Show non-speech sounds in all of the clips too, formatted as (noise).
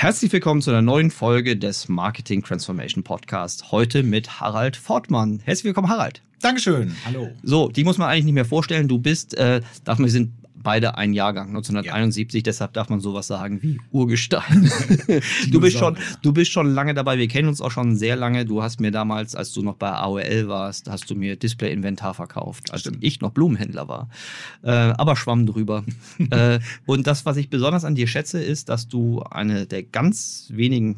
Herzlich willkommen zu einer neuen Folge des Marketing Transformation Podcast. Heute mit Harald Fortmann. Herzlich willkommen, Harald. Dankeschön. Hallo. So, die muss man eigentlich nicht mehr vorstellen. Du bist, äh, darf man, wir sind beide ein Jahrgang, 1971, ja. deshalb darf man sowas sagen wie Urgestein. (laughs) du, bist schon, du bist schon lange dabei, wir kennen uns auch schon sehr lange. Du hast mir damals, als du noch bei AOL warst, hast du mir Display-Inventar verkauft, als Stimmt. ich noch Blumenhändler war. Äh, aber schwamm drüber. (laughs) äh, und das, was ich besonders an dir schätze, ist, dass du eine der ganz wenigen,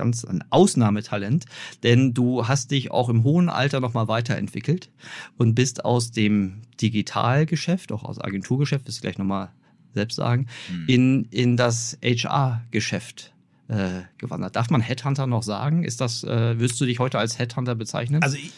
ganz ein Ausnahmetalent, denn du hast dich auch im hohen Alter nochmal weiterentwickelt und bist aus dem Digitalgeschäft, auch aus Agenturgeschäft, das gleich nochmal selbst sagen, mhm. in, in das HR-Geschäft äh, gewandert. Darf man Headhunter noch sagen? Ist das, äh, wirst du dich heute als Headhunter bezeichnen? Also ich,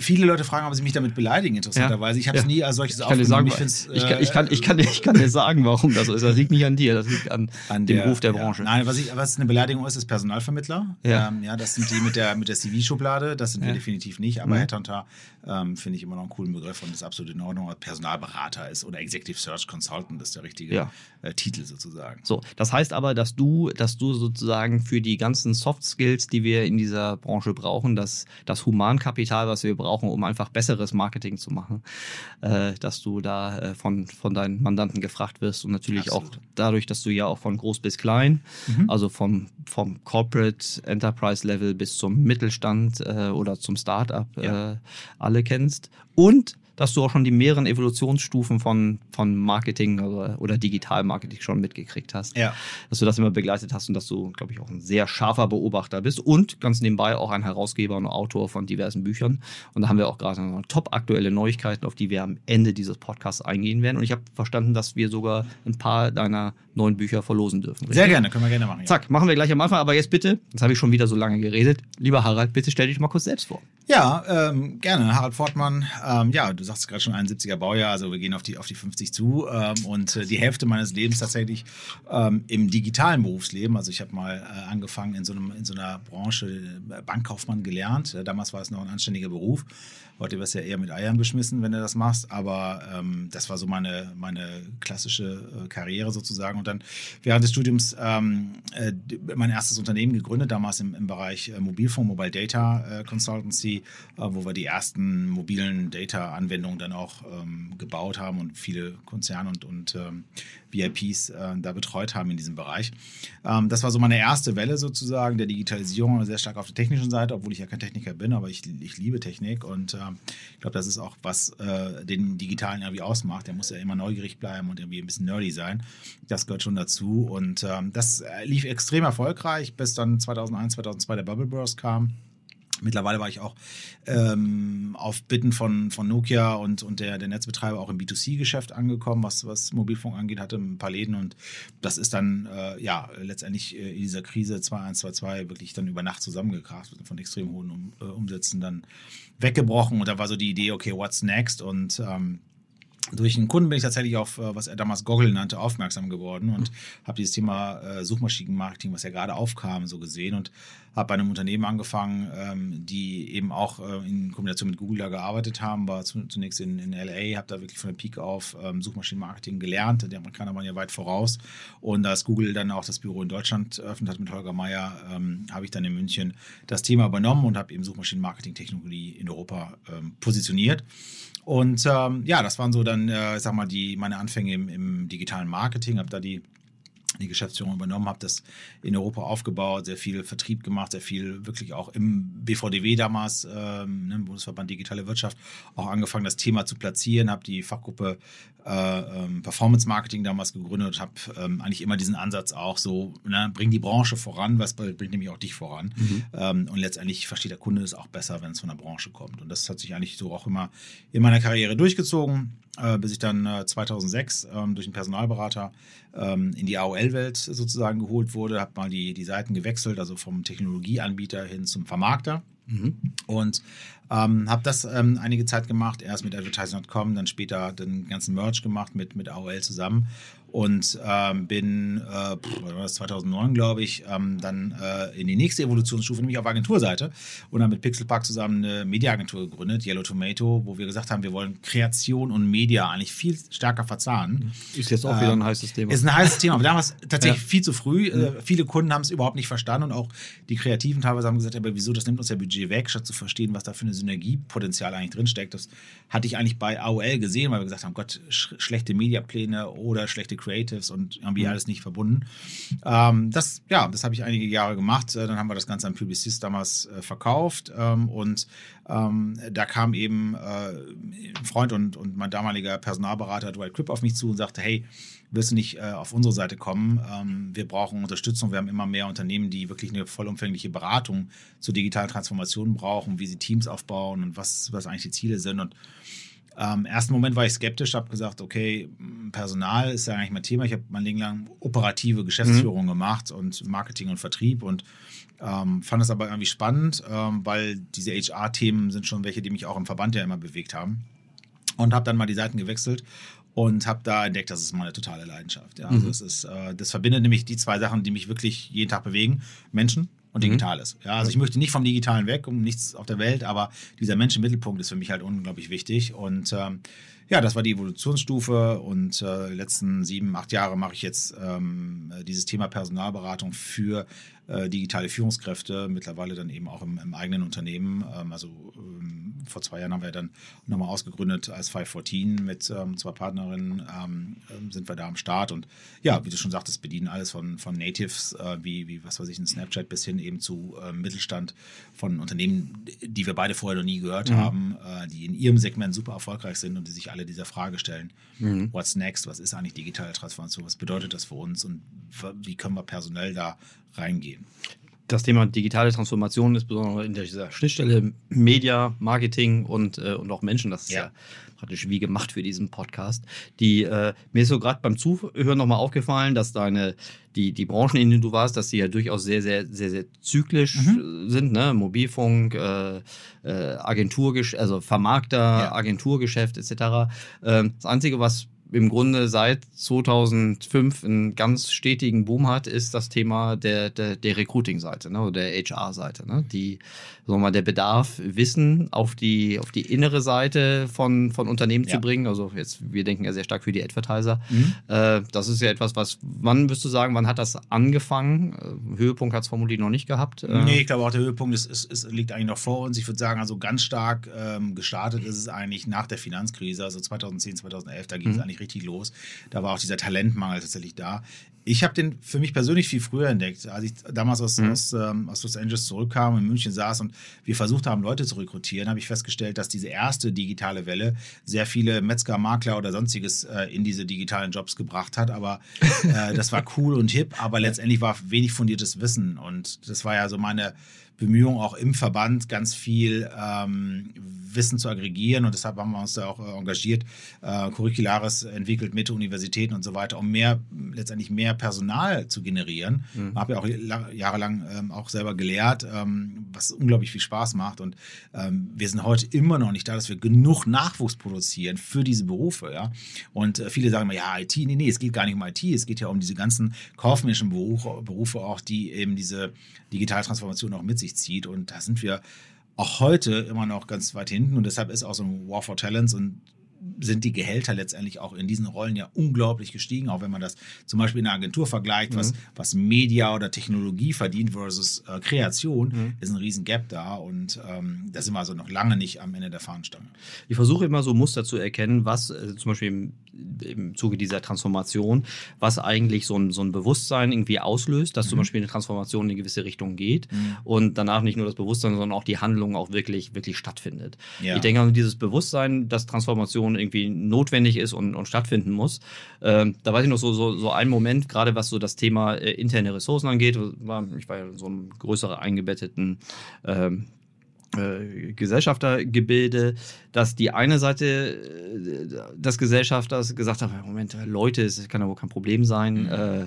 viele Leute fragen, ob sie mich damit beleidigen, interessanterweise. Ja. Ich habe es ja. nie als solches ich kann aufgenommen. Sagen, ich, kann, ich, kann, ich, kann, ich kann dir sagen, warum das so ist. Das liegt nicht an dir, das liegt an, an dem der, Ruf der Branche. Nein, was, ich, was eine Beleidigung ist, ist Personalvermittler. Ja, ähm, ja das sind die mit der, mit der CV-Schublade, das sind wir definitiv nicht, aber mhm. Headhunter ähm, finde ich immer noch einen coolen Begriff und ist absolut in Ordnung. Personalberater ist oder Executive Search Consultant ist der richtige äh, Titel sozusagen. So, das heißt aber, dass du, dass du sozusagen für die ganze ganzen Soft Skills, die wir in dieser Branche brauchen, das, das Humankapital, was wir brauchen, um einfach besseres Marketing zu machen, äh, dass du da äh, von, von deinen Mandanten gefragt wirst und natürlich Absolut. auch dadurch, dass du ja auch von groß bis klein, mhm. also vom, vom Corporate Enterprise Level bis zum Mittelstand äh, oder zum Startup ja. Äh, alle kennst und dass du auch schon die mehreren Evolutionsstufen von, von Marketing oder, oder Digital-Marketing schon mitgekriegt hast. Ja. Dass du das immer begleitet hast und dass du, glaube ich, auch ein sehr scharfer Beobachter bist und ganz nebenbei auch ein Herausgeber und Autor von diversen Büchern. Und da haben wir auch gerade noch top aktuelle Neuigkeiten, auf die wir am Ende dieses Podcasts eingehen werden. Und ich habe verstanden, dass wir sogar ein paar deiner neuen Bücher verlosen dürfen. Richtig? Sehr gerne, können wir gerne machen. Ja. Zack, machen wir gleich am Anfang. Aber jetzt bitte, jetzt habe ich schon wieder so lange geredet. Lieber Harald, bitte stell dich mal kurz selbst vor. Ja, ähm, gerne. Harald Fortmann. Ähm, ja, du sagst gerade schon 71er Baujahr, also wir gehen auf die, auf die 50 zu. Ähm, und äh, die Hälfte meines Lebens tatsächlich ähm, im digitalen Berufsleben. Also ich habe mal äh, angefangen in so, einem, in so einer Branche, äh, Bankkaufmann gelernt. Äh, damals war es noch ein anständiger Beruf. Heute wirst du ja eher mit Eiern beschmissen, wenn du das machst. Aber ähm, das war so meine, meine klassische äh, Karriere sozusagen. Und dann während des Studiums ähm, äh, mein erstes Unternehmen gegründet, damals im, im Bereich äh, Mobilfunk, Mobile Data äh, Consultancy, äh, wo wir die ersten mobilen Data-Anwendungen dann auch ähm, gebaut haben und viele Konzerne und, und ähm, VIPs äh, da betreut haben in diesem Bereich. Ähm, das war so meine erste Welle sozusagen der Digitalisierung, sehr stark auf der technischen Seite, obwohl ich ja kein Techniker bin, aber ich, ich liebe Technik und äh, ich glaube, das ist auch, was äh, den Digitalen irgendwie ausmacht. Der muss ja immer neugierig bleiben und irgendwie ein bisschen nerdy sein. Das gehört schon dazu und ähm, das lief extrem erfolgreich, bis dann 2001, 2002 der Bubble Burst kam. Mittlerweile war ich auch ähm, auf Bitten von, von Nokia und, und der, der Netzbetreiber auch im B2C-Geschäft angekommen, was, was Mobilfunk angeht, hatte ein paar Läden und das ist dann äh, ja letztendlich äh, in dieser Krise 2122 wirklich dann über Nacht zusammengekracht von extrem hohen um, äh, Umsätzen dann weggebrochen und da war so die Idee, okay, what's next? Und ähm, durch einen Kunden bin ich tatsächlich auf, äh, was er damals Goggle nannte, aufmerksam geworden und habe dieses Thema äh, Suchmaschinenmarketing, was ja gerade aufkam, so gesehen und habe bei einem Unternehmen angefangen, ähm, die eben auch äh, in Kombination mit Google da gearbeitet haben, war zunächst in, in LA, habe da wirklich von der Peak auf ähm, Suchmaschinenmarketing gelernt. Die Amerikaner waren ja weit voraus und als Google dann auch das Büro in Deutschland eröffnet hat mit Holger Meyer, ähm, habe ich dann in München das Thema übernommen und habe eben Suchmaschinenmarketing-Technologie in Europa positioniert. Und ähm, ja, das waren so dann, äh, ich sag mal, die, meine Anfänge im, im digitalen Marketing, habe da die die Geschäftsführung übernommen, habe das in Europa aufgebaut, sehr viel Vertrieb gemacht, sehr viel wirklich auch im BVDW damals, ähm, ne, Bundesverband Digitale Wirtschaft, auch angefangen, das Thema zu platzieren, habe die Fachgruppe ähm, Performance Marketing damals gegründet, habe ähm, eigentlich immer diesen Ansatz auch so, ne, bring die Branche voran, was bringt nämlich auch dich voran. Mhm. Ähm, und letztendlich versteht der Kunde es auch besser, wenn es von der Branche kommt. Und das hat sich eigentlich so auch immer in meiner Karriere durchgezogen äh, bis ich dann äh, 2006 ähm, durch einen Personalberater ähm, in die AOL-Welt sozusagen geholt wurde, habe mal die, die Seiten gewechselt, also vom Technologieanbieter hin zum Vermarkter. Mhm. Und Ähm, habe das ähm, einige Zeit gemacht, erst mit Advertising.com, dann später den ganzen Merch gemacht mit, mit AOL zusammen und ähm, bin äh, pff, 2009 glaube ich ähm, dann äh, in die nächste Evolutionsstufe, nämlich auf Agenturseite und dann mit Pixelpark zusammen eine Mediaagentur gegründet, Yellow Tomato, wo wir gesagt haben, wir wollen Kreation und Media eigentlich viel stärker verzahnen. Ist jetzt auch wieder ein heißes Thema. Ist ein heißes Thema, aber damals (laughs) (laughs) tatsächlich ja. viel zu früh. Mhm. viele Kunden haben es überhaupt nicht verstanden und auch die Kreativen teilweise haben gesagt, aber wieso, das nimmt uns ja Budget weg, statt zu verstehen, was da für eine Synergiepotenzial eigentlich drinsteckt. Das hatte ich eigentlich bei AOL gesehen, weil wir gesagt haben, Gott, sch schlechte Mediapläne oder schlechte Creatives und irgendwie mhm. alles nicht verbunden. Ähm, das, ja, das habe ich einige Jahre gemacht. Äh, dann haben wir das Ganze an Publicis damals äh, verkauft ähm, und ähm, da kam eben äh, ein Freund und, und mein damaliger Personalberater Dwight Cripp auf mich zu und sagte, hey, wirst du nicht äh, auf unsere Seite kommen? Ähm, wir brauchen Unterstützung. Wir haben immer mehr Unternehmen, die wirklich eine vollumfängliche Beratung zur digitalen Transformation brauchen, wie sie Teams aufbauen und was, was eigentlich die Ziele sind. Und ähm, Im ersten Moment war ich skeptisch, habe gesagt, okay, Personal ist ja eigentlich mein Thema. Ich habe mein Leben lang operative Geschäftsführung mhm. gemacht und Marketing und Vertrieb und ähm, fand es aber irgendwie spannend, ähm, weil diese HR-Themen sind schon welche, die mich auch im Verband ja immer bewegt haben. Und habe dann mal die Seiten gewechselt und habe da entdeckt, das ist meine totale Leidenschaft. Ja. Also mhm. es ist, äh, das verbindet nämlich die zwei Sachen, die mich wirklich jeden Tag bewegen: Menschen und mhm. Digitales. Ja, also ich möchte nicht vom Digitalen weg, um nichts auf der Welt, aber dieser Mensch im Mittelpunkt ist für mich halt unglaublich wichtig. Und ähm, ja, das war die Evolutionsstufe und äh, letzten sieben, acht Jahre mache ich jetzt ähm, dieses Thema Personalberatung für äh, digitale Führungskräfte, mittlerweile dann eben auch im, im eigenen Unternehmen. Ähm, also ähm, vor zwei Jahren haben wir dann nochmal ausgegründet als 514 mit ähm, zwei Partnerinnen ähm, ähm, sind wir da am Start und ja, wie du schon sagtest, bedienen alles von, von Natives, äh, wie, wie was weiß ich, ein Snapchat bis hin eben zu äh, Mittelstand von Unternehmen, die wir beide vorher noch nie gehört mhm. haben, äh, die in ihrem Segment super erfolgreich sind und die sich alle dieser Frage stellen, mhm. what's next, was ist eigentlich digitale Transformation, was bedeutet das für uns und wie können wir personell da reingehen das Thema digitale Transformation ist besonders in dieser Schnittstelle Media, Marketing und, äh, und auch Menschen. Das ist ja. ja. praktisch wie gemacht für diesen Podcast. Die, äh, mir ist so gerade beim Zuhören nochmal aufgefallen, dass deine, die, die Branchen, in denen du warst, dass die ja durchaus sehr, sehr, sehr, sehr zyklisch mhm. sind, ne? Mobilfunk, äh, äh, Agenturgeschäft, also Vermarkter, ja. Agenturgeschäft etc. Ähm, das Einzige, was im Grunde seit 2005 einen ganz stetigen Boom hat, ist das Thema der, der, der Recruiting-Seite, ne, oder der HR-Seite, ne, die, sagen wir mal, der Bedarf, Wissen auf die, auf die innere Seite von, von Unternehmen ja. zu bringen. Also jetzt, wir denken ja sehr stark für die Advertiser. Mhm. Äh, das ist ja etwas, was, wann wirst du sagen, wann hat das angefangen? Äh, Höhepunkt hat es vermutlich noch nicht gehabt. Äh, nee, ich glaube auch der Höhepunkt ist, ist, ist, liegt eigentlich noch vor uns. Ich würde sagen, also ganz stark ähm, gestartet ist es eigentlich nach der Finanzkrise, also 2010, 2011, da ging es mhm. eigentlich richtig los. Da war auch dieser Talentmangel tatsächlich da. Ich habe den für mich persönlich viel früher entdeckt, als ich damals aus, mhm. aus, ähm, aus Los Angeles zurückkam in München saß und wir versucht haben, Leute zu rekrutieren, habe ich festgestellt, dass diese erste digitale Welle sehr viele Metzger, Makler oder sonstiges äh, in diese digitalen Jobs gebracht hat. Aber äh, das war cool und hip, aber (laughs) letztendlich war wenig fundiertes Wissen. Und das war ja so meine Bemühungen auch im Verband ganz viel ähm, Wissen zu aggregieren und deshalb haben wir uns da auch äh, engagiert, äh, Curricularis entwickelt mit Universitäten und so weiter, um mehr letztendlich mehr Personal zu generieren. Mhm. Habe ja auch jahrelang ähm, auch selber gelehrt, ähm, was unglaublich viel Spaß macht und ähm, wir sind heute immer noch nicht da, dass wir genug Nachwuchs produzieren für diese Berufe, ja. Und äh, viele sagen immer, ja, IT, nee, nee, es geht gar nicht um IT, es geht ja um diese ganzen kaufmännischen Berufe, Berufe auch, die eben diese Digitaltransformation auch mit sich zieht und da sind wir auch heute immer noch ganz weit hinten und deshalb ist auch so ein War for Talents und sind die Gehälter letztendlich auch in diesen Rollen ja unglaublich gestiegen, auch wenn man das zum Beispiel in einer Agentur vergleicht, mhm. was, was Media oder Technologie verdient versus äh, Kreation, mhm. ist ein riesen Gap da und ähm, da sind wir also noch lange nicht am Ende der Fahnenstange. Ich versuche immer so Muster zu erkennen, was äh, zum Beispiel im, im Zuge dieser Transformation, was eigentlich so ein, so ein Bewusstsein irgendwie auslöst, dass mhm. zum Beispiel eine Transformation in eine gewisse Richtung geht mhm. und danach nicht nur das Bewusstsein, sondern auch die Handlung auch wirklich, wirklich stattfindet. Ja. Ich denke, also dieses Bewusstsein, dass Transformation irgendwie notwendig ist und, und stattfinden muss. Ähm, da weiß ich noch so, so, so ein Moment, gerade was so das Thema äh, interne Ressourcen angeht. War, ich war ja in so einem größeren eingebetteten ähm, äh, Gesellschaftergebilde, dass die eine Seite äh, des Gesellschafters gesagt hat, Moment, Leute, es kann ja wohl kein Problem sein. Mhm. Äh,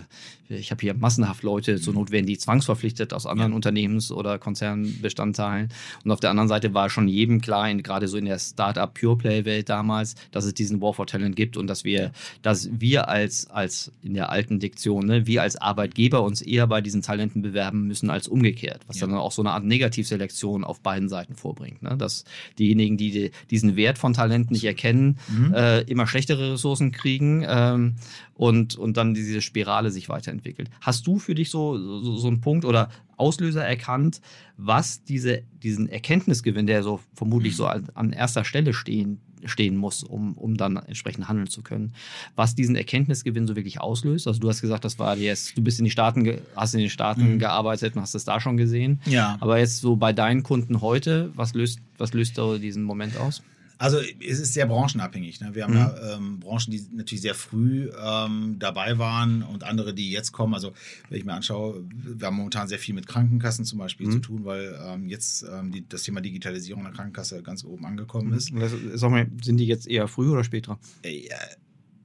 ich habe hier massenhaft Leute, zur Not werden die zwangsverpflichtet aus anderen ja. Unternehmens- oder Konzernbestandteilen. Und auf der anderen Seite war schon jedem klar, gerade so in der Startup Pure Play Welt damals, dass es diesen War for Talent gibt und dass wir, dass wir als, als in der alten Diktion, ne, wir als Arbeitgeber uns eher bei diesen Talenten bewerben müssen als umgekehrt, was ja. dann auch so eine Art Negativselektion auf beiden Seiten vorbringt. Ne? Dass diejenigen, die diesen Wert von Talenten nicht erkennen, mhm. äh, immer schlechtere Ressourcen kriegen ähm, und, und dann diese Spirale sich weiterentwickelt. Hast du für dich so, so, so einen Punkt oder Auslöser erkannt, was diese, diesen Erkenntnisgewinn, der so vermutlich so an, an erster Stelle stehen, stehen muss, um, um dann entsprechend handeln zu können. Was diesen Erkenntnisgewinn so wirklich auslöst. Also du hast gesagt, das war jetzt, du bist in die Staaten, hast in den Staaten mhm. gearbeitet und hast es da schon gesehen. Ja. Aber jetzt so bei deinen Kunden heute, was löst, was löst da diesen Moment aus? Also es ist sehr branchenabhängig. Ne? Wir haben mhm. ja ähm, Branchen, die natürlich sehr früh ähm, dabei waren und andere, die jetzt kommen. Also wenn ich mir anschaue, wir haben momentan sehr viel mit Krankenkassen zum Beispiel mhm. zu tun, weil ähm, jetzt ähm, die, das Thema Digitalisierung der Krankenkasse ganz oben angekommen mhm. ist. Sag mal, sind die jetzt eher früh oder später? Äh,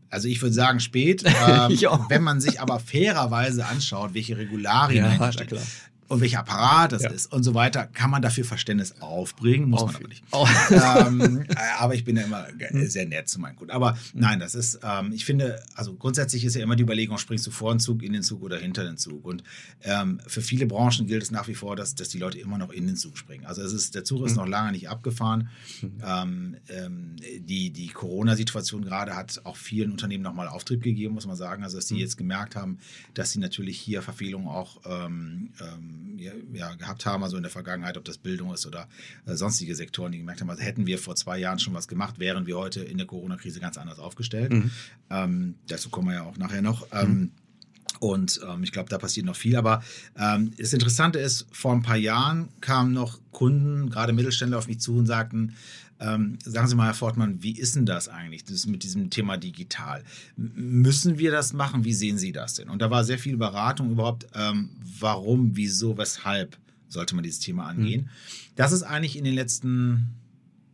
also ich würde sagen spät. (laughs) Ähm, wenn man sich aber fairerweise anschaut, welche Regularien ja, und welcher Apparat das ja. ist und so weiter, kann man dafür Verständnis aufbringen, muss Auf, man aber nicht. Oh. ähm, (laughs) äh, aber ich bin ja immer hm. sehr nett zu meinen Kunden. Aber hm. nein, das ist, ähm, ich finde, also grundsätzlich ist ja immer die Überlegung, springst du vor den Zug, in den Zug oder hinter den Zug. Und ähm, für viele Branchen gilt es nach wie vor, dass, dass die Leute immer noch in den Zug springen. Also es ist, der Zug ist mhm. noch lange nicht abgefahren. Mhm. Ähm, die die Corona-Situation gerade hat auch vielen Unternehmen nochmal Auftrieb gegeben, muss man sagen. Also dass die mhm. jetzt gemerkt haben, dass sie natürlich hier Verfehlungen auch ähm, ähm ja, gehabt haben, also in der Vergangenheit, ob das Bildung ist oder äh, sonstige Sektoren, die gemerkt haben, also hätten wir vor zwei Jahren schon was gemacht, wären wir heute in der Corona-Krise ganz anders aufgestellt. Mhm. Ähm, dazu kommen wir ja auch nachher noch. Ähm, mhm. Und ähm, ich glaube, da passiert noch viel. Aber ähm, das Interessante ist, vor ein paar Jahren kamen noch Kunden, gerade Mittelständler, auf mich zu und sagten, ähm, sagen Sie mal, Herr Fortmann, wie ist denn das eigentlich das mit diesem Thema digital? Müssen wir das machen? Wie sehen Sie das denn? Und da war sehr viel Beratung überhaupt, ähm, warum, wieso, weshalb sollte man dieses Thema angehen. Mhm. Das ist eigentlich in den letzten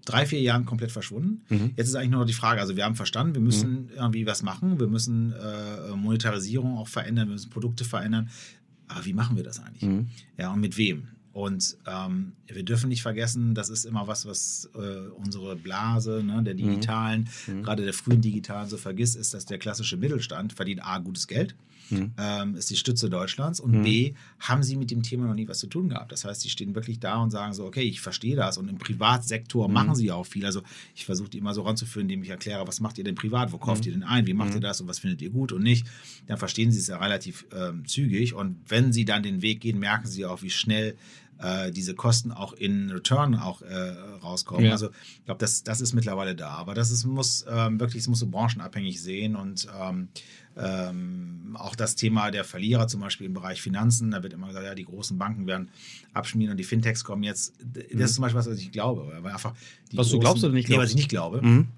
drei, vier Jahren komplett verschwunden. Mhm. Jetzt ist eigentlich nur noch die Frage, also wir haben verstanden, wir müssen mhm. irgendwie was machen, wir müssen äh, Monetarisierung auch verändern, wir müssen Produkte verändern. Aber wie machen wir das eigentlich? Mhm. Ja, und mit wem? Und ähm, wir dürfen nicht vergessen, das ist immer was, was äh, unsere Blase ne, der mhm. digitalen, mhm. gerade der frühen digitalen so vergisst, ist, dass der klassische Mittelstand verdient A, gutes Geld, mhm. ähm, ist die Stütze Deutschlands und mhm. B, haben sie mit dem Thema noch nie was zu tun gehabt. Das heißt, sie stehen wirklich da und sagen so, okay, ich verstehe das und im Privatsektor mhm. machen sie auch viel. Also ich versuche die immer so ranzuführen, indem ich erkläre, was macht ihr denn privat, wo kauft mhm. ihr denn ein, wie macht ihr das und was findet ihr gut und nicht. Dann verstehen sie es ja relativ ähm, zügig und wenn sie dann den Weg gehen, merken sie auch, wie schnell äh, diese Kosten auch in Return auch äh, rauskommen. Ja. Also ich glaube, das, das ist mittlerweile da. Aber das ist, muss ähm, wirklich, es muss so branchenabhängig sehen und ähm, ähm, auch das Thema der Verlierer, zum Beispiel im Bereich Finanzen, da wird immer gesagt, ja, die großen Banken werden abschmieren und die Fintechs kommen jetzt. Das mhm. ist zum Beispiel was, was ich glaube. Weil einfach was großen, du glaubst oder nicht glaubst? Nee, was ich nicht glaube. Mhm.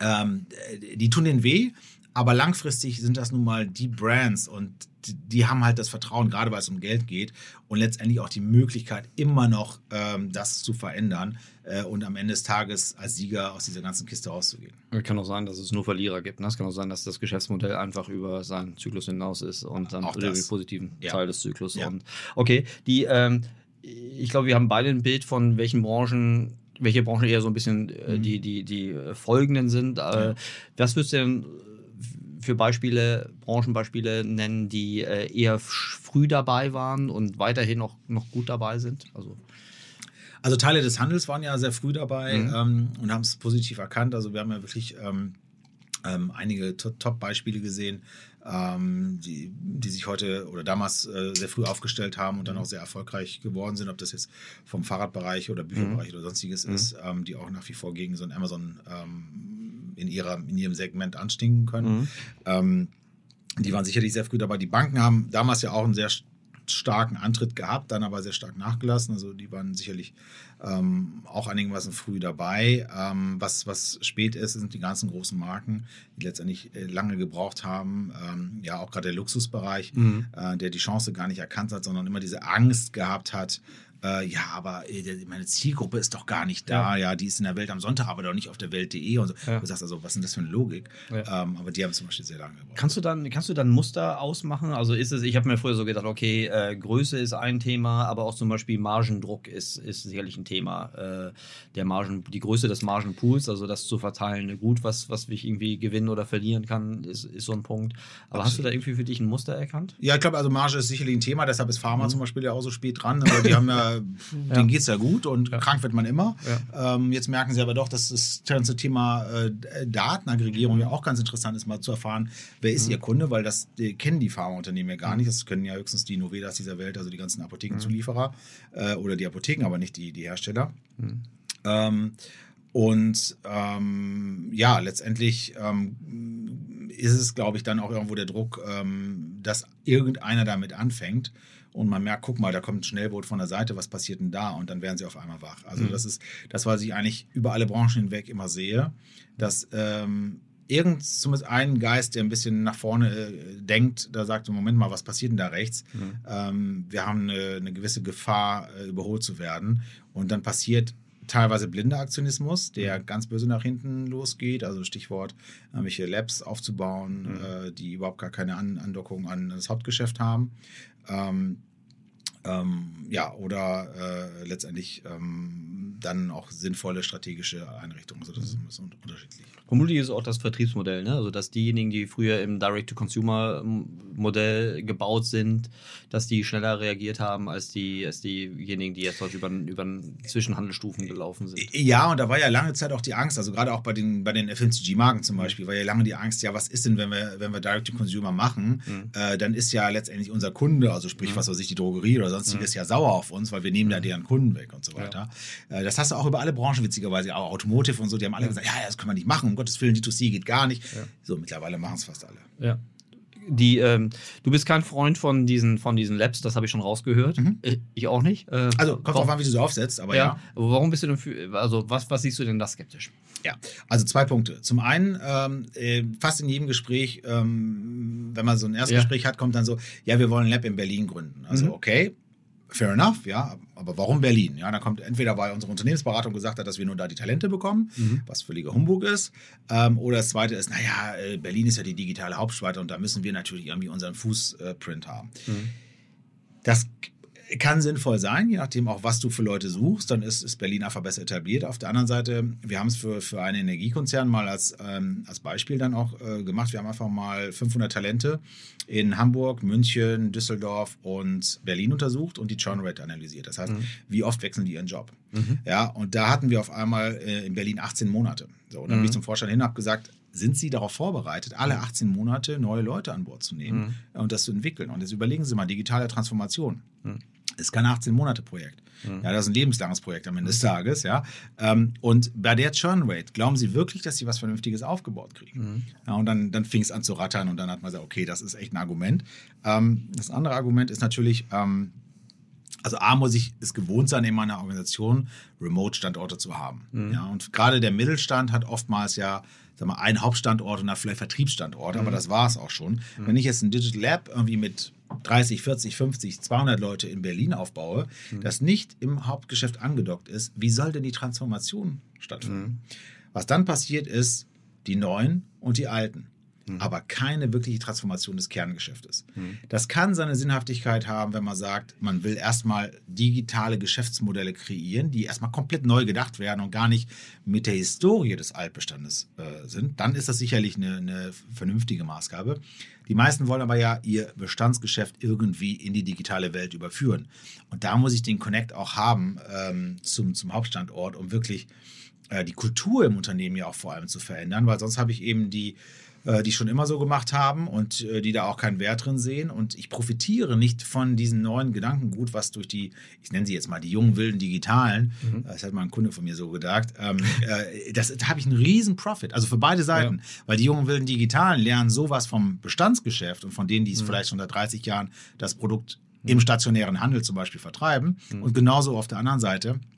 Ähm, die tun den weh, aber langfristig sind das nun mal die Brands und die, die, haben halt das Vertrauen, gerade weil es um Geld geht und letztendlich auch die Möglichkeit, immer noch ähm, das zu verändern äh, und am Ende des Tages als Sieger aus dieser ganzen Kiste rauszugehen. Es kann auch sein, dass es nur Verlierer gibt. Ne? Es kann auch sein, dass das Geschäftsmodell einfach über seinen Zyklus hinaus ist und dann über den positiven ja. Teil des Zyklus. Ja. Und, okay, die, ähm, ich glaube, wir haben beide ein Bild von welchen Branchen welche Branchen eher so ein bisschen äh, mhm. die, die, die folgenden sind. Äh, ja. Was würdest du denn für Beispiele, Branchenbeispiele nennen, die äh, eher früh dabei waren und weiterhin noch, noch gut dabei sind? Also also Teile des Handels waren ja sehr früh dabei mhm. ähm, und haben es positiv erkannt. Also wir haben ja wirklich ähm, ähm, einige Top-Beispiele gesehen, ähm, die, die sich heute oder damals äh, sehr früh aufgestellt haben und dann mhm. auch sehr erfolgreich geworden sind, ob das jetzt vom Fahrradbereich oder Bücherbereich mhm. oder sonstiges mhm. ist, ähm, die auch nach wie vor gegen so ein Amazon ähm, in, ihrer, in ihrem Segment anstinken können. Mhm. Ähm, die waren sicherlich sehr früh dabei. Die Banken haben damals ja auch einen sehr starken Antritt gehabt, dann aber sehr stark nachgelassen. Also die waren sicherlich ähm, auch einigermaßen früh dabei. Ähm, was, was spät ist, sind die ganzen großen Marken, die letztendlich äh, lange gebraucht haben. Ähm, ja, auch gerade der Luxusbereich, mhm. äh, der die Chance gar nicht erkannt hat, sondern immer diese Angst gehabt hat, äh, ja, aber äh, meine Zielgruppe ist doch gar nicht da, ja. ja. die ist in der Welt am Sonntag, aber doch nicht auf der Welt.de und so. Ja. Du sagst also, was ist denn das für eine Logik? Ja. Ähm, aber die haben zum Beispiel sehr lange gebraucht. Kannst du dann, kannst du dann Muster ausmachen? Also ist es, ich habe mir früher so gedacht, okay, äh, Größe ist ein Thema, aber auch zum Beispiel Margendruck ist, ist sicherlich ein Thema. Äh, der Margen, die Größe des Margenpools, also das zu verteilen, gut, was, was ich irgendwie gewinnen oder verlieren kann, ist, ist so ein Punkt. Aber Absolut. hast du da irgendwie für dich ein Muster erkannt? Ja, ich glaube, also Marge ist sicherlich ein Thema, deshalb ist Pharma mhm. zum Beispiel ja auch so spät dran. Aber die (laughs) haben ja, ja denen geht es ja gut und ja. krank wird man immer. Ja. Ähm, jetzt merken sie aber doch, dass das ganze Thema äh, Datenaggregierung ja auch ganz interessant ist, mal zu erfahren, wer ist mhm. ihr Kunde, weil das die kennen die Pharmaunternehmen ja gar nicht. Das können ja höchstens die Novedas dieser Welt, also die ganzen Apothekenzulieferer mhm. äh, oder die Apotheken, aber nicht die, die Hersteller. Mhm. Ähm, und ähm, ja, letztendlich ähm, ist es, glaube ich, dann auch irgendwo der Druck, ähm, dass irgendeiner damit anfängt und man merkt, guck mal, da kommt ein Schnellboot von der Seite, was passiert denn da? Und dann werden sie auf einmal wach. Also mhm. das ist das, was ich eigentlich über alle Branchen hinweg immer sehe, dass ähm, irgend zumindest ein Geist, der ein bisschen nach vorne äh, denkt, da sagt, Moment mal, was passiert denn da rechts? Mhm. Ähm, wir haben eine, eine gewisse Gefahr, äh, überholt zu werden. Und dann passiert teilweise blinder Aktionismus, der mhm. ganz böse nach hinten losgeht. Also Stichwort, irgendwelche Labs aufzubauen, mhm. äh, die überhaupt gar keine An Andockung an das Hauptgeschäft haben. Ähm, ähm, ja, oder äh, letztendlich ähm, dann auch sinnvolle strategische Einrichtungen. Also das ist ein bisschen unterschiedlich. Vermutlich ist auch das Vertriebsmodell, ne? also dass diejenigen, die früher im Direct-to-Consumer-Modell gebaut sind, dass die schneller reagiert haben als, die, als diejenigen, die jetzt dort über, über Zwischenhandelsstufen gelaufen sind. Ja, und da war ja lange Zeit auch die Angst, also gerade auch bei den, bei den FMCG-Marken zum Beispiel, war ja lange die Angst, ja, was ist denn, wenn wir, wenn wir Direct-to-Consumer machen, mhm. äh, dann ist ja letztendlich unser Kunde, also sprich, mhm. was weiß ich, die Drogerie oder sonstiges, mhm. ja sauer auf uns, weil wir nehmen da mhm. deren Kunden weg und so weiter. Ja. Äh, das hast du auch über alle Branchen witzigerweise, auch Automotive und so, die haben alle ja. gesagt, ja, das können wir nicht machen, um Gottes Willen, D2C geht gar nicht. Ja. So, mittlerweile machen es fast alle. Ja. Die, ähm, du bist kein Freund von diesen, von diesen Labs, das habe ich schon rausgehört. Mhm. Äh, ich auch nicht. Äh, also kommt drauf an, wie du sie aufsetzt, aber ja. ja. Aber warum bist du denn für, also was, was siehst du denn da skeptisch? Ja, also zwei Punkte. Zum einen, ähm, äh, fast in jedem Gespräch, ähm, wenn man so ein Erstgespräch ja. hat, kommt dann so, ja, wir wollen ein Lab in Berlin gründen. Also mhm. okay, fair enough, ja, aber warum Berlin? Ja, da kommt entweder, weil unsere Unternehmensberatung gesagt hat, dass wir nur da die Talente bekommen, mhm. was völliger Humbug ist, ähm, oder das zweite ist, naja, äh, Berlin ist ja die digitale Hauptstadt und da müssen wir natürlich irgendwie unseren Fußprint haben. Mhm. Das kann sinnvoll sein, je nachdem auch, was du für Leute suchst, dann ist, ist Berlin einfach besser etabliert. Auf der anderen Seite, wir haben es für, für einen Energiekonzern mal als, ähm, als Beispiel dann auch äh, gemacht. Wir haben einfach mal 500 Talente in Hamburg, München, Düsseldorf und Berlin untersucht und die Churn Rate analysiert. Das heißt, mhm. wie oft wechseln die ihren Job? Mhm. Ja, und da hatten wir auf einmal äh, in Berlin 18 Monate. So, und dann mhm. bin ich zum Vorstand hin und habe gesagt, sind Sie darauf vorbereitet, alle 18 Monate neue Leute an Bord zu nehmen mhm. und das zu entwickeln? Und jetzt überlegen Sie mal, digitale Transformation. Mhm ist kein 18-Monate-Projekt. Mhm. Ja, das ist ein lebenslanges Projekt am Ende des Tages, ja. Ähm, und bei der Churn Rate, glauben Sie wirklich, dass Sie was Vernünftiges aufgebaut kriegen? Mhm. Ja, und dann, dann fing es an zu rattern und dann hat man gesagt, okay, das ist echt ein Argument. Ähm, das andere Argument ist natürlich, ähm, also A muss ich es gewohnt sein, in meiner Organisation Remote-Standorte zu haben. Mhm. Ja, und gerade der Mittelstand hat oftmals ja sag mal, einen Hauptstandort und da vielleicht Vertriebsstandorte, mhm. aber das war es auch schon. Mhm. Wenn ich jetzt ein Digital Lab irgendwie mit 30, 40, 50, 200 Leute in Berlin aufbaue, mhm. das nicht im Hauptgeschäft angedockt ist, wie soll denn die Transformation stattfinden? Mhm. Was dann passiert ist, die Neuen und die Alten mhm. aber keine wirkliche Transformation des Kerngeschäftes. Mhm. Das kann seine Sinnhaftigkeit haben, wenn man sagt, man will erstmal digitale Geschäftsmodelle kreieren, die erstmal komplett neu gedacht werden und gar nicht mit der Historie des Altbestandes äh, sind. Dann ist das sicherlich eine, eine vernünftige Maßgabe. Die meisten wollen aber ja ihr Bestandsgeschäft irgendwie in die digitale Welt überführen. Und da muss ich den Connect auch haben ähm, zum, zum Hauptstandort, um wirklich äh, die Kultur im Unternehmen ja auch vor allem zu verändern, weil sonst habe ich eben die äh, die schon immer so gemacht haben und äh, die da auch keinen Wert drin sehen. Und ich profitiere nicht von diesem neuen Gedankengut, was durch die, ich nenne sie jetzt mal die jungen wilden Digitalen, mhm. das hat mal ein Kunde von mir so gedacht, ähm, äh, das, da habe ich einen riesen Profit, also für beide Seiten, ja. weil die jungen wilden Digitalen lernen sowas vom Bestandsgeschäft und von denen, die es mhm. vielleicht schon seit 30 Jahren das Produkt im stationären Handel zum Beispiel vertreiben. Mhm. Und genauso auf der anderen Seite äh,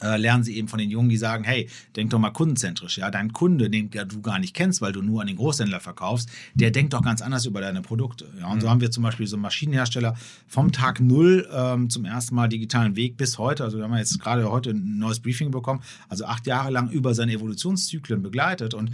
lernen sie eben von den Jungen, die sagen, hey, denk doch mal kundenzentrisch, ja, dein Kunde, den du gar nicht kennst, weil du nur an den Großhändler verkaufst, der denkt doch ganz anders über deine Produkte. Ja, und mhm. so haben wir zum Beispiel so Maschinenhersteller vom Tag null ähm, zum ersten Mal digitalen Weg bis heute, also wir haben jetzt gerade heute ein neues Briefing bekommen, also acht Jahre lang über seine Evolutionszyklen begleitet und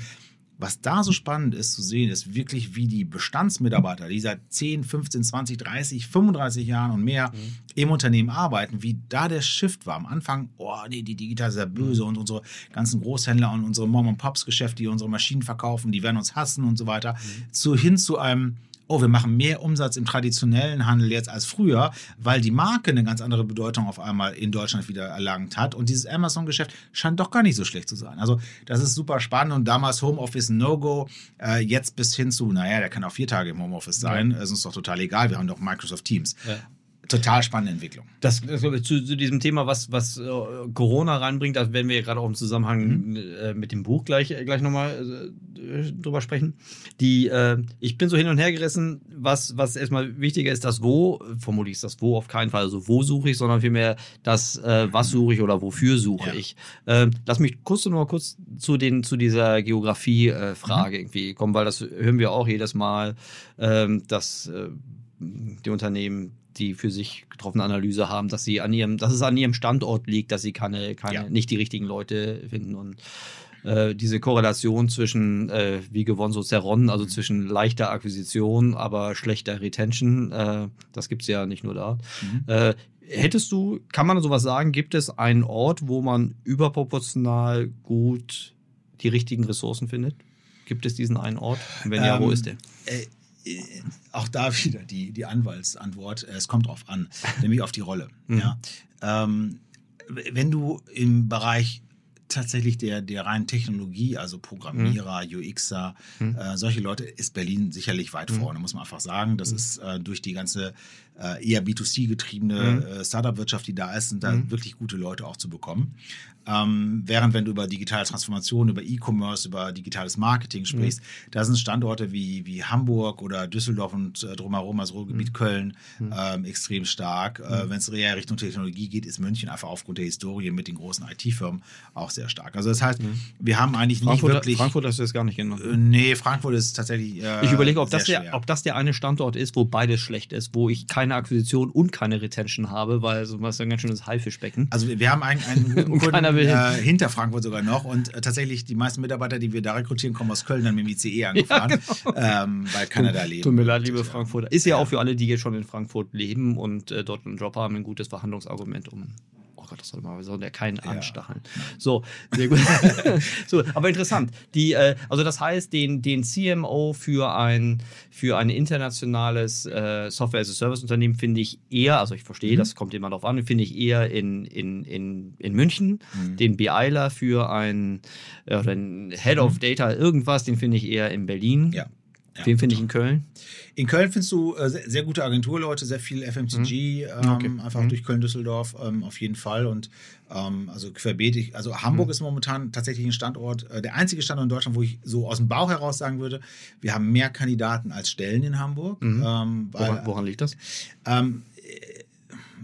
was da so spannend ist zu sehen, ist wirklich, wie die Bestandsmitarbeiter, die seit 10, 15, 20, 30, 35 Jahren und mehr mhm. im Unternehmen arbeiten, wie da der Shift war. Am Anfang, oh nee, die Digital ist ja böse und unsere ganzen Großhändler und unsere Mom-and-Pops-Geschäfte, die unsere Maschinen verkaufen, die werden uns hassen und so weiter, mhm. zu hin zu einem oh, wir machen mehr Umsatz im traditionellen Handel jetzt als früher, weil die Marke eine ganz andere Bedeutung auf einmal in Deutschland wieder erlangt hat. Und dieses Amazon-Geschäft scheint doch gar nicht so schlecht zu sein. Also das ist super spannend und damals Homeoffice No-Go, äh, jetzt bis hin zu, naja, der kann auch vier Tage im Homeoffice sein, ja. ist uns doch total egal, wir haben doch Microsoft Teams. Ja total spannende Entwicklung. Das, das zu, zu, diesem Thema, was, was äh, Corona reinbringt, da werden wir gerade auch im Zusammenhang mhm. äh, mit dem Buch gleich, äh, gleich nochmal äh, drüber sprechen. Die, äh, ich bin so hin und her gerissen, was, was erstmal wichtiger ist, das Wo, vermutlich ist das Wo auf keinen Fall, also wo suche ich, sondern vielmehr das, äh, was suche ich oder wofür suche ja. ich. Ähm, lass mich kurz noch mal kurz zu, den, zu dieser Geografie-Frage mhm. irgendwie kommen, weil das hören wir auch jedes Mal, ähm, dass die Unternehmen die für sich getroffene Analyse haben, dass sie an ihrem, dass es an ihrem Standort liegt, dass sie keine, keine ja. nicht die richtigen Leute finden und äh, diese Korrelation zwischen, äh, wie gewonnen so Zeron, also zwischen leichter Akquisition, aber schlechter Retention, äh, das gibt es ja nicht nur da. Mhm. Äh, hättest du, kann man sowas sagen, gibt es einen Ort, wo man überproportional gut die richtigen Ressourcen findet? Gibt es diesen einen Ort? Und wenn ähm, ja, wo ähm, ist der? Äh, auch da wieder die, die Anwaltsantwort, es kommt drauf an, (laughs) nämlich auf die Rolle. Mhm. Ja? Ähm, wenn du im Bereich tatsächlich der, der reinen Technologie, also Programmierer, mhm. UXer, mhm. Äh, solche Leute, ist Berlin sicherlich weit mhm. vorne, muss man einfach sagen. Das mhm. ist äh, durch die ganze eher B2C-getriebene mhm. äh, Startup-Wirtschaft, die da ist, sind da mhm. wirklich gute Leute auch zu bekommen. Ähm, während wenn du über digitale Transformation, über E-Commerce, über digitales Marketing sprichst, mhm. da sind Standorte wie, wie Hamburg oder Düsseldorf und äh, drumherum, also Ruhrgebiet mhm. Köln, mhm. ähm, extrem stark. Äh, mhm. wenn es eher Richtung Technologie geht, ist München einfach aufgrund der Historie mit den großen IT-Firmen auch sehr stark. Also das heißt, mhm. wir haben eigentlich nicht wirklich... Frankfurt hast du jetzt gar nicht genannt. Äh, nee, Frankfurt ist tatsächlich äh, Ich überlege, ob das, der, ob das der eine Standort ist, wo beides schlecht ist, wo ich keine Akquisition und keine Retention habe, weil so was ist ein ganz schönes Haifischbecken. Also wir haben einen, einen guten (laughs) Kunden äh, hinter Frankfurt sogar noch. Und äh, tatsächlich die meisten Mitarbeiter, die wir da rekrutieren, kommen aus Köln, dann mit dem ICE angefahren, ja, genau. ähm, weil keiner da lebt. Tut mir leid, liebe Frankfurter. Ist ja, ja, auch für alle, die jetzt schon in Frankfurt leben und äh, dort einen Job haben, ein gutes Verhandlungsargument, um Gott, das soll mal, wir sollen ja keinen ja. anstacheln. So, sehr gut. (laughs) so, aber interessant. Die, äh, also das heißt, den, den CMO für ein, für ein internationales äh, Software-as-a-Service-Unternehmen finde ich eher, also ich verstehe, mhm. das kommt immer darauf an, finde ich eher in, in, in, in München. Mhm. Den BIler für ein, äh, ein Head of mhm. Data irgendwas, den finde ich eher in Berlin. Ja. Ja. Wen finde ich in Köln? In Köln findest du äh, sehr, sehr, gute Agenturleute, sehr viel FMCG, mhm. ähm, okay. einfach mhm. durch Köln-Düsseldorf ähm, auf jeden Fall. Und ähm, also querbeet, also Hamburg mhm. ist momentan tatsächlich ein Standort, äh, der einzige Standort in Deutschland, wo ich so aus dem Bauch heraus sagen würde, wir haben mehr Kandidaten als Stellen in Hamburg. Mhm. Ähm, weil, woran, woran, liegt das?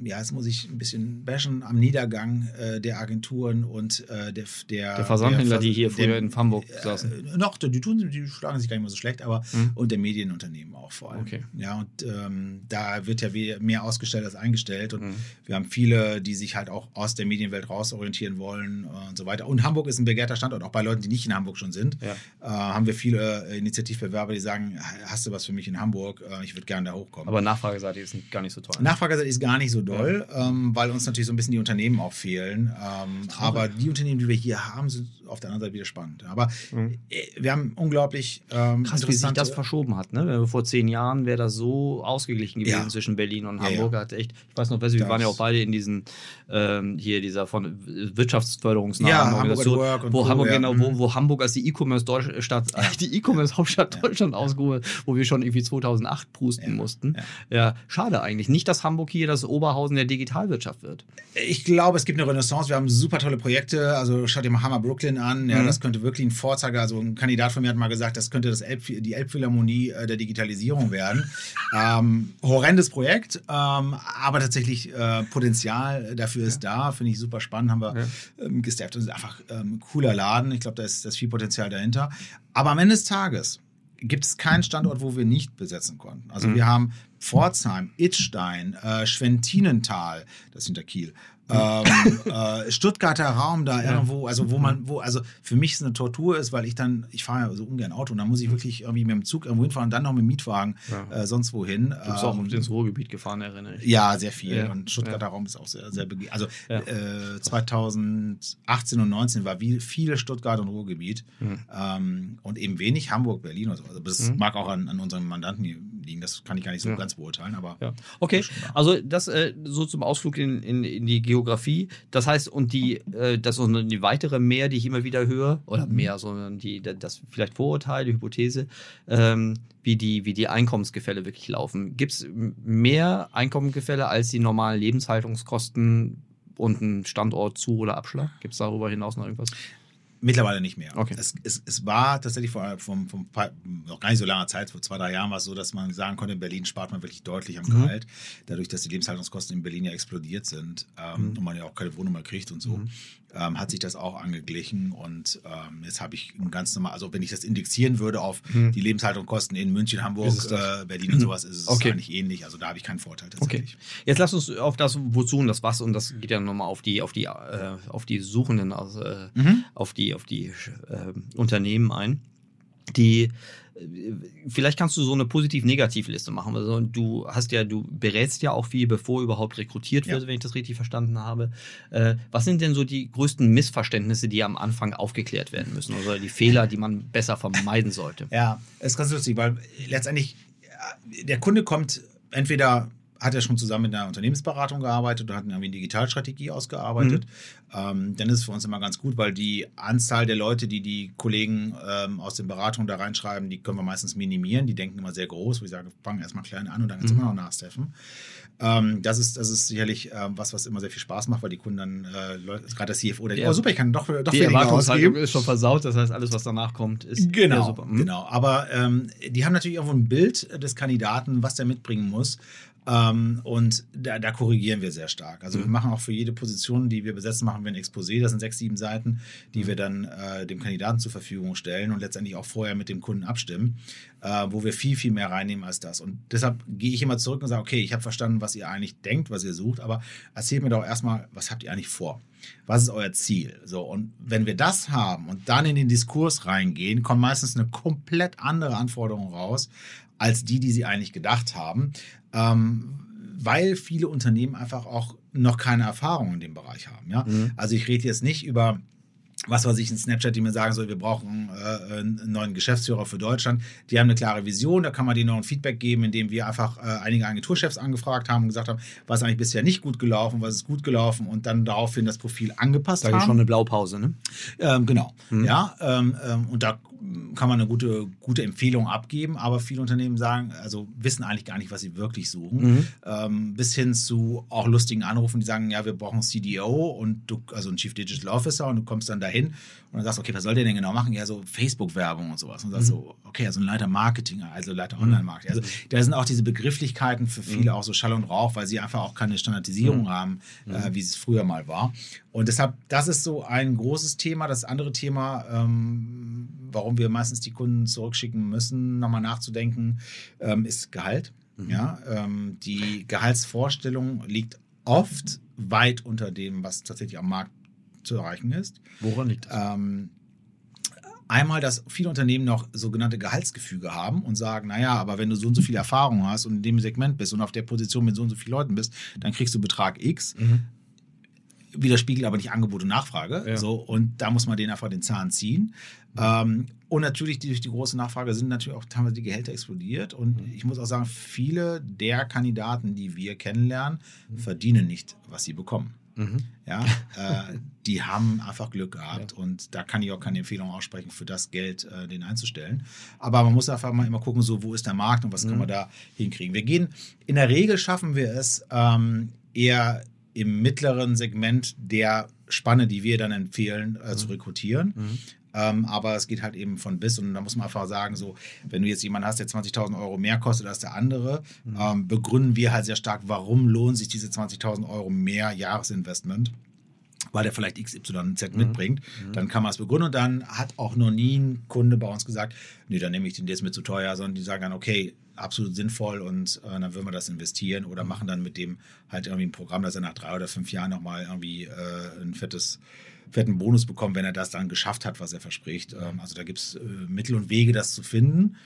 Ja, jetzt muss ich ein bisschen bashen, am Niedergang äh, der Agenturen und äh, der, der, der Versandhändler, der, die hier früher in Hamburg äh, saßen. Äh, noch, die tun, die schlagen sich gar nicht mehr so schlecht, aber mhm. und der Medienunternehmen auch vor allem. Okay. Ja, und ähm, da wird ja mehr ausgestellt als eingestellt und mhm. wir haben viele, die sich halt auch aus der Medienwelt rausorientieren wollen äh, und so weiter. Und Hamburg ist ein begehrter Standort, auch bei Leuten, die nicht in Hamburg schon sind. Ja. Äh, haben wir viele Initiativbewerber, die sagen, hast du was für mich in Hamburg? ich würde gerne da hochkommen. Aber Nachfrageseite ist gar nicht so toll. Nachfrageseite ist gar nicht so doll, ja. ähm, weil uns natürlich so ein bisschen die Unternehmen auch fehlen. Ähm, aber die Unternehmen, die wir hier haben, sind auf der anderen Seite wieder spannend. Aber mhm. wir haben unglaublich ähm, Krass, wie sich das verschoben hat. Ne? Vor zehn Jahren wäre das so ausgeglichen gewesen ja. zwischen Berlin und Hamburg. Ja. Hat echt, ich weiß noch, wir das waren ja auch beide in diesen ähm, hier dieser von Wirtschaftsförderungsnamen ja, Organisation, Hamburg wo Hamburg genau, mhm. wo, wo Hamburg als die E-Commerce-Stadt, (laughs) die E-Commerce-Hauptstadt Deutschland ausgehoben, wo wir schon irgendwie 2008 pusten mussten. Ja. schade eigentlich. Nicht, dass Hamburg hier das Oberhausen der Digitalwirtschaft wird. Ich glaube, es gibt eine Renaissance. Wir haben super tolle Projekte. Also schaut dir mal Hammer Brooklyn an. Ja, Mhm. Das könnte wirklich ein Vorzeiger. Also ein Kandidat von mir hat mal gesagt, das könnte das Elb, die Elbphilharmonie äh, der Digitalisierung werden. (laughs) ähm, horrendes Projekt, ähm, aber tatsächlich äh, Potenzial dafür ist da. Finde ich super spannend. Haben wir ähm, gestafft. Das ist einfach ähm, ein cooler Laden. Ich glaube, da ist, da ist viel Potenzial dahinter. Aber am Ende des Tages gibt es keinen Standort, wo wir nicht besetzen konnten. Also Mhm. wir haben Pforzheim, Itzstein, äh, Schwentinental, das hinter Kiel, ähm, äh, Stuttgarter Raum da (laughs) irgendwo, also wo man, wo, also für mich es eine Tortur ist, weil ich dann, ich fahre ja so ungern Auto und dann muss ich wirklich irgendwie mit dem Zug irgendwo hinfahren und dann noch mit dem Mietwagen Ja. äh, sonst wohin. Du bist auch Ähm, ins Ruhrgebiet gefahren, erinnere ich. ja, sehr viel. Ja, Und Stuttgarter Raum ist auch sehr, sehr begehrt. Also Ja. äh, 2018 und 19 war wie, viel Stuttgart und Ruhrgebiet Mhm. ähm, und eben wenig Hamburg, Berlin oder so. Also das Mhm. mag auch an, an unseren Mandanten liegen. Das kann ich gar nicht so Ja. ganz beurteilen, aber Ja. Okay, also das äh, so zum Ausflug in, in, in die Geografie. Das heißt, und die, äh, das ist die weitere mehr, die ich immer wieder höre, oder mehr, sondern die, das vielleicht Vorurteil, die Hypothese, ähm, wie, die, wie die Einkommensgefälle wirklich laufen. Gibt es mehr Einkommensgefälle als die normalen Lebenshaltungskosten und ein Standort zu oder Abschlag? Gibt es darüber hinaus noch irgendwas? Mittlerweile nicht mehr. Okay. Es, es, es war tatsächlich vor, vom, vom, noch gar nicht so langer Zeit, vor zwei, drei Jahren war es so, dass man sagen konnte, in Berlin spart man wirklich deutlich am Mhm. Gehalt. Dadurch, dass die Lebenshaltungskosten in Berlin ja explodiert sind ähm, Mhm. und man ja auch keine Wohnung mehr kriegt und so, Mhm. Ähm, hat sich das auch angeglichen. Und ähm, jetzt habe ich ein ganz normal, also wenn ich das indexieren würde auf Mhm. die Lebenshaltungskosten in München, Hamburg, äh, Berlin und sowas, ist es Okay. eigentlich ähnlich. Also da habe ich keinen Vorteil Okay. tatsächlich. Jetzt lass uns auf das Wozu und das Was und das geht ja nochmal auf die, auf die, äh, auf die Suchenden, also, äh, Mhm. auf die, auf die äh, Unternehmen ein. Die vielleicht kannst du so eine positiv-negativ-Liste machen. Also du hast ja, du berätst ja auch viel, bevor überhaupt rekrutiert wird, Ja. wenn ich das richtig verstanden habe. Äh, was sind denn so die größten Missverständnisse, die am Anfang aufgeklärt werden müssen oder die Fehler, die man besser vermeiden sollte? Ja, es ist ganz lustig, weil letztendlich ja, der Kunde kommt entweder hat er schon zusammen mit einer Unternehmensberatung gearbeitet oder hat irgendwie eine Digitalstrategie ausgearbeitet. Ähm, dann ist es für uns immer ganz gut, weil die Anzahl der Leute, die die Kollegen ähm, aus den Beratungen da reinschreiben, die können wir meistens minimieren. Die denken immer sehr groß, wo ich sage, fangen erstmal klein an und dann kannst du Mhm. immer noch nachsteffen. Ähm, das, ist, das ist sicherlich ähm, was, was immer sehr viel Spaß macht, weil die Kunden dann, äh, gerade der CFO, der Ja. oh super, ich kann doch, doch die Erwartungshaltung ist schon versaut, das heißt, alles, was danach kommt, ist Genau, super. Mhm. genau. Aber ähm, die haben natürlich irgendwo ein Bild des Kandidaten, was der mitbringen muss. Ähm, und da, da korrigieren wir sehr stark. Also wir Mhm. machen auch für jede Position, die wir besetzen, machen wir ein Exposé. Das sind sechs, sieben Seiten, die wir dann äh, dem Kandidaten zur Verfügung stellen und letztendlich auch vorher mit dem Kunden abstimmen, äh, wo wir viel, viel mehr reinnehmen als das. Und deshalb gehe ich immer zurück und sage, okay, ich habe verstanden, was ihr eigentlich denkt, was ihr sucht, aber erzählt mir doch erstmal, was habt ihr eigentlich vor? Was ist euer Ziel? So, und wenn wir das haben und dann in den Diskurs reingehen, kommt meistens eine komplett andere Anforderung raus, als die, die sie eigentlich gedacht haben, ähm, weil viele Unternehmen einfach auch noch keine Erfahrung in dem Bereich haben. Ja? Mhm. Also ich rede jetzt nicht über was weiß ich, in Snapchat, die mir sagen soll, wir brauchen äh, einen neuen Geschäftsführer für Deutschland. Die haben eine klare Vision, da kann man denen noch ein Feedback geben, indem wir einfach äh, einige Agenturchefs angefragt haben und gesagt haben, was ist eigentlich bisher nicht gut gelaufen, was ist gut gelaufen und dann daraufhin das Profil angepasst Da haben. schon eine Blaupause, ne? Ähm, genau. Mhm. Ja, ähm, ähm, und da kann man eine gute, gute Empfehlung abgeben, aber viele Unternehmen sagen, also wissen eigentlich gar nicht, was sie wirklich suchen. Mhm. Ähm, bis hin zu auch lustigen Anrufen, die sagen, ja, wir brauchen einen CDO und du, also einen Chief Digital Officer und du kommst dann dahin und dann sagst, okay, was soll der denn genau machen? Ja, so Facebook-Werbung und sowas. Und sagst Mhm. so, okay, also ein Leiter Marketing, also Leiter Online-Marketing. Also da sind auch diese Begrifflichkeiten für viele Mhm. auch so Schall und Rauch, weil sie einfach auch keine Standardisierung haben, äh, wie es früher mal war. Und deshalb, das ist so ein großes Thema. Das andere Thema, ähm, warum wir meistens die Kunden zurückschicken müssen, nochmal nachzudenken, ähm, ist Gehalt. Ja, ähm, die Gehaltsvorstellung liegt oft weit unter dem, was tatsächlich am Markt zu erreichen ist. Woran liegt das? Ähm, einmal, dass viele Unternehmen noch sogenannte Gehaltsgefüge haben und sagen, naja, aber wenn du so und so viel Erfahrung hast und in dem Segment bist und auf der Position mit so und so vielen Leuten bist, dann kriegst du Betrag X Mhm. Widerspiegelt aber nicht Angebot und Nachfrage. Ja. So, und da muss man den einfach den Zahn ziehen. Ähm, und natürlich durch die große Nachfrage sind natürlich auch teilweise die Gehälter explodiert. Und Mhm. ich muss auch sagen, viele der Kandidaten, die wir kennenlernen, verdienen nicht, was sie bekommen. Mhm. Ja, äh, die haben einfach Glück gehabt und da kann ich auch keine Empfehlung aussprechen, für das Geld äh, den einzustellen. Aber man muss einfach mal immer gucken, so wo ist der Markt und was können wir da hinkriegen. Wir gehen, in der Regel schaffen wir es ähm, eher im mittleren Segment der Spanne, die wir dann empfehlen, äh, zu rekrutieren. Mhm. Ähm, aber es geht halt eben von bis und da muss man einfach sagen, so, wenn du jetzt jemanden hast, der 20.000 Euro mehr kostet als der andere, Mhm. ähm, begründen wir halt sehr stark, warum lohnt sich diese 20.000 Euro mehr Jahresinvestment weil der vielleicht XYZ Mhm. mitbringt, dann kann man es begründen und dann hat auch noch nie ein Kunde bei uns gesagt, nee, dann nehme ich den, der ist mir zu teuer, sondern die sagen dann, okay, absolut sinnvoll und äh, dann würden wir das investieren oder Mhm. machen dann mit dem halt irgendwie ein Programm, dass er nach drei oder fünf Jahren nochmal irgendwie äh, ein fettes fetten Bonus bekommt, wenn er das dann geschafft hat, was er verspricht. Ähm, also da gibt es äh, Mittel und Wege, das zu finden.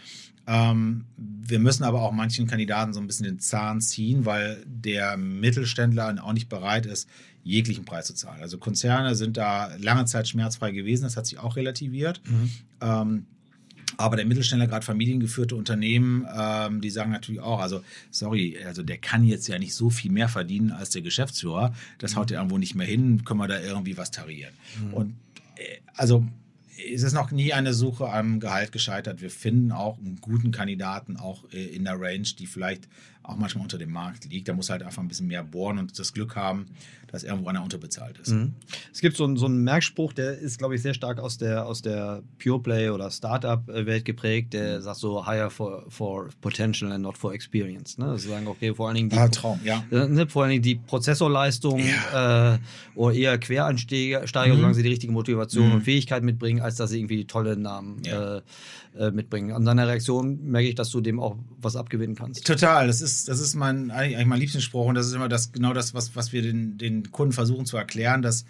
Ähm, wir müssen aber auch manchen Kandidaten so ein bisschen den Zahn ziehen, weil der Mittelständler auch nicht bereit ist, jeglichen Preis zu zahlen. Also Konzerne sind da lange Zeit schmerzfrei gewesen, das hat sich auch relativiert. Ähm, aber der Mittelständler, gerade familiengeführte Unternehmen, ähm, die sagen natürlich auch, also sorry, also der kann jetzt ja nicht so viel mehr verdienen als der Geschäftsführer. Das haut ja irgendwo nicht mehr hin, können wir da irgendwie was tarieren. Und äh, also es ist noch nie eine Suche am Gehalt gescheitert. Wir finden auch einen guten Kandidaten auch äh, in der Range, die vielleicht auch manchmal unter dem Markt liegt. Da muss halt einfach ein bisschen mehr bohren und das Glück haben, dass irgendwo einer unterbezahlt ist. Mhm. Es gibt so einen, so einen Merkspruch, der ist, glaube ich, sehr stark aus der, aus der Pure Play oder Startup-Welt geprägt, der sagt so, hire for, for potential and not for experience. Ne? Das sagen, okay, vor allen Dingen die, Ah, Traum, ja. äh, ne, vor allen Dingen die Prozessorleistung äh, oder eher Quereinsteiger, Steiger, solange sie die richtige Motivation Mhm. und Fähigkeit mitbringen, als dass sie irgendwie tolle Namen Ja. äh, äh, mitbringen. An deiner Reaktion merke ich, dass du dem auch was abgewinnen kannst. Total, das ist, das ist mein, eigentlich mein Lieblingsspruch und das ist immer das, genau das, was, was wir den, den Kunden versuchen zu erklären, dass,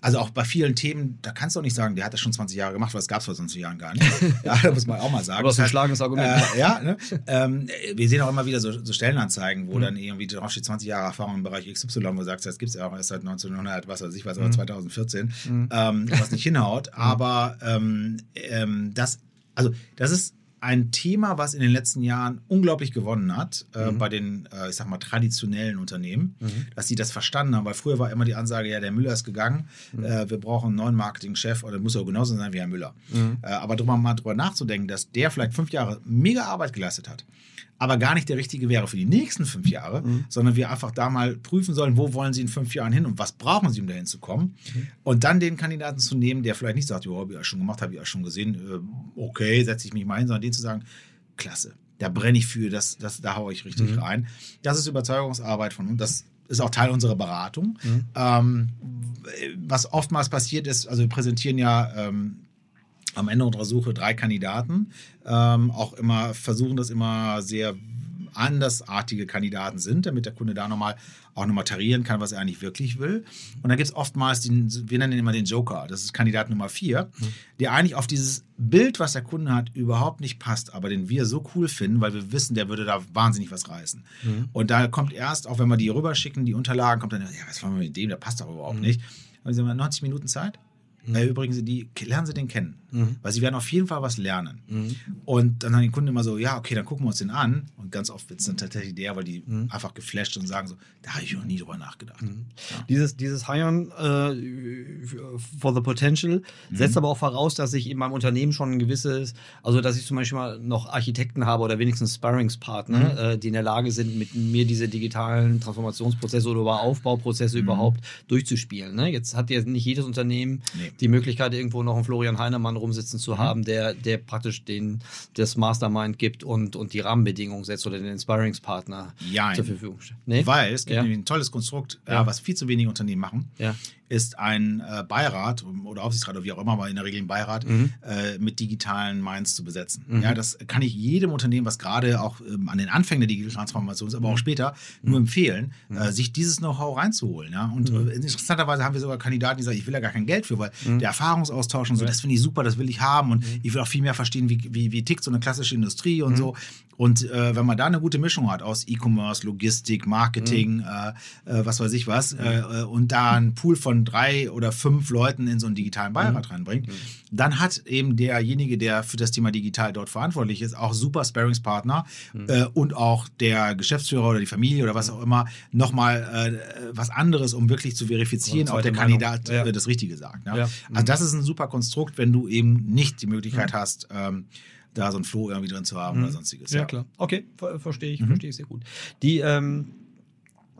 also auch bei vielen Themen, da kannst du auch nicht sagen, der hat das schon 20 Jahre gemacht, weil das gab es vor 20 Jahren gar nicht. (laughs) ja, da muss man auch mal sagen. Aber das ist ein schlagendes Argument. Äh, ja, ne? ähm, wir sehen auch immer wieder so, so Stellenanzeigen, Mhm. wo dann irgendwie drauf steht 20 Jahre Erfahrung im Bereich XY, wo du sagst, das gibt es ja auch erst seit 1900, was weiß ich was, Mhm. aber 2014, ähm, was nicht hinhaut. (laughs) Aber ähm, ähm, das, also das ist ein Thema, was in den letzten Jahren unglaublich gewonnen hat äh, Mhm. bei den, äh, ich sag mal, traditionellen Unternehmen, dass sie das verstanden haben, weil früher war immer die Ansage, ja, der Müller ist gegangen, Mhm. äh, wir brauchen einen neuen Marketingchef oder muss auch genauso sein wie Herr Müller. Mhm. Äh, aber drüber mal drüber nachzudenken, dass der vielleicht fünf Jahre mega Arbeit geleistet hat, aber gar nicht der richtige wäre für die nächsten fünf Jahre, Mhm. sondern wir einfach da mal prüfen sollen, wo wollen sie in fünf Jahren hin und was brauchen sie, um dahin zu kommen. Mhm. Und dann den Kandidaten zu nehmen, der vielleicht nicht sagt, ja, habe ich ja schon gemacht, habe ich ja schon gesehen, äh, okay, setze ich mich mal hin, sondern den zu sagen, klasse, da brenne ich für, das, das, da haue ich richtig Mhm. rein. Das ist Überzeugungsarbeit von uns, das ist auch Teil unserer Beratung. Mhm. Ähm, was oftmals passiert ist, also wir präsentieren ja ähm, am Ende unserer Suche drei Kandidaten, ähm, auch immer versuchen das immer sehr andersartige Kandidaten sind, damit der Kunde da nochmal auch nochmal tarieren kann, was er eigentlich wirklich will. Und dann gibt es oftmals den, wir nennen ihn immer den Joker, das ist Kandidat Nummer vier, der eigentlich auf dieses Bild, was der Kunde hat, überhaupt nicht passt, aber den wir so cool finden, weil wir wissen, der würde da wahnsinnig was reißen. Und da kommt erst, auch wenn wir die rüberschicken, die Unterlagen, kommt dann, ja, was wollen wir mit dem, der passt doch überhaupt nicht. Und wir sagen, 90 Minuten Zeit? Äh, Übrigens, die, lernen Sie den kennen. Weil Sie werden auf jeden Fall was lernen. Und dann haben die Kunden immer so, ja, okay, dann gucken wir uns den an. Und ganz oft wird es dann tatsächlich der, weil die einfach geflasht und sagen so, da habe ich noch nie drüber nachgedacht. Ja. Dieses, dieses Hiren äh, for the Potential setzt aber auch voraus, dass ich in meinem Unternehmen schon ein gewisses, also dass ich zum Beispiel mal noch Architekten habe oder wenigstens Sparringspartner, äh, die in der Lage sind, mit mir diese digitalen Transformationsprozesse oder über Aufbauprozesse überhaupt durchzuspielen. Ne? Jetzt hat ja nicht jedes Unternehmen Nee. die Möglichkeit, irgendwo noch einen Florian Heinemann rumsitzen zu haben, der, der praktisch den, das Mastermind gibt und, und die Rahmenbedingungen setzt oder den Inspiringspartner zur Verfügung stellt. Nee? Weil es gibt Ja. nämlich ein tolles Konstrukt, Ja. ja. was viel zu wenige Unternehmen machen, Ja. Ist ein äh, Beirat oder Aufsichtsrat oder wie auch immer, aber in der Regel ein Beirat Mhm. äh, mit digitalen Minds zu besetzen. Ja, das kann ich jedem Unternehmen, was gerade auch ähm, an den Anfängen der digitalen Transformation ist, aber Mhm. auch später, nur empfehlen, äh, sich dieses Know-how reinzuholen. Ja? Und Mhm. äh, interessanterweise haben wir sogar Kandidaten, die sagen, ich will ja gar kein Geld für, weil Mhm. der Erfahrungsaustausch und so, das finde ich super, das will ich haben und ich will auch viel mehr verstehen, wie, wie, wie tickt so eine klassische Industrie Mhm. und so. Und äh, wenn man da eine gute Mischung hat aus E-Commerce, Logistik, Marketing, Mhm. äh, äh, was weiß ich was, äh, und da einen Pool von drei oder fünf Leuten in so einen digitalen Mhm. Beirat reinbringt, dann hat eben derjenige, der für das Thema digital dort verantwortlich ist, auch super Sparringspartner Mhm. äh, und auch der Geschäftsführer oder die Familie oder was auch immer nochmal äh, was anderes, um wirklich zu verifizieren, ob der Meinung. Kandidat Ja. das Richtige sagt. Ne? Ja. Also das ist ein super Konstrukt, wenn du eben nicht die Möglichkeit hast, ähm, da so ein Floh irgendwie drin zu haben oder sonstiges. Ja, klar. Okay, ver verstehe Mhm. ich, verstehe ich sehr gut. Die, ähm,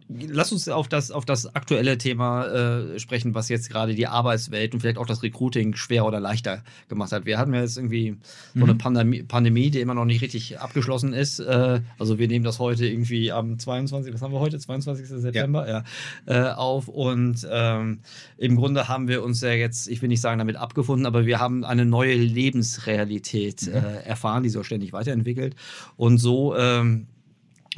lass uns auf das, auf das aktuelle Thema äh, sprechen, was jetzt gerade die Arbeitswelt und vielleicht auch das Recruiting schwerer oder leichter gemacht hat. Wir hatten ja jetzt irgendwie so eine Mhm. Pandemie, Pandemie, die immer noch nicht richtig abgeschlossen ist. Äh, also wir nehmen das heute irgendwie am 22. Was haben wir heute? 22. September ja. äh, auf. Und ähm, im Grunde haben wir uns ja jetzt, ich will nicht sagen damit abgefunden, aber wir haben eine neue Lebensrealität äh, erfahren, die so ständig weiterentwickelt. Und so ähm,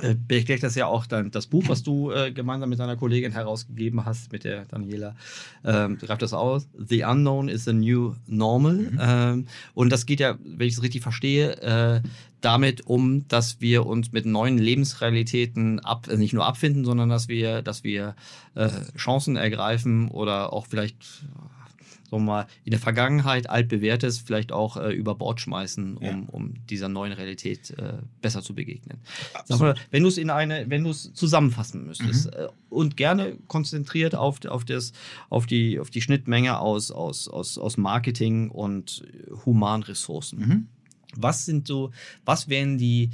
äh, beklärt das ja auch dann das Buch, was du äh, gemeinsam mit deiner Kollegin herausgegeben hast, mit der Daniela. Ähm, greift das aus. The Unknown is the New Normal. Ähm, und das geht ja, wenn ich es richtig verstehe, äh, damit um, dass wir uns mit neuen Lebensrealitäten ab, äh, nicht nur abfinden, sondern dass wir, dass wir äh, Chancen ergreifen oder auch vielleicht sagen wir mal, in der Vergangenheit altbewährtes vielleicht auch äh, über Bord schmeißen, um, Ja. um dieser neuen Realität äh, besser zu begegnen. Mal, wenn du es in eine, wenn du es zusammenfassen müsstest äh, und gerne konzentriert auf, auf, das, auf, die, auf die Schnittmenge aus, aus, aus, aus Marketing und Humanressourcen. Mhm. Was sind so, was wären die,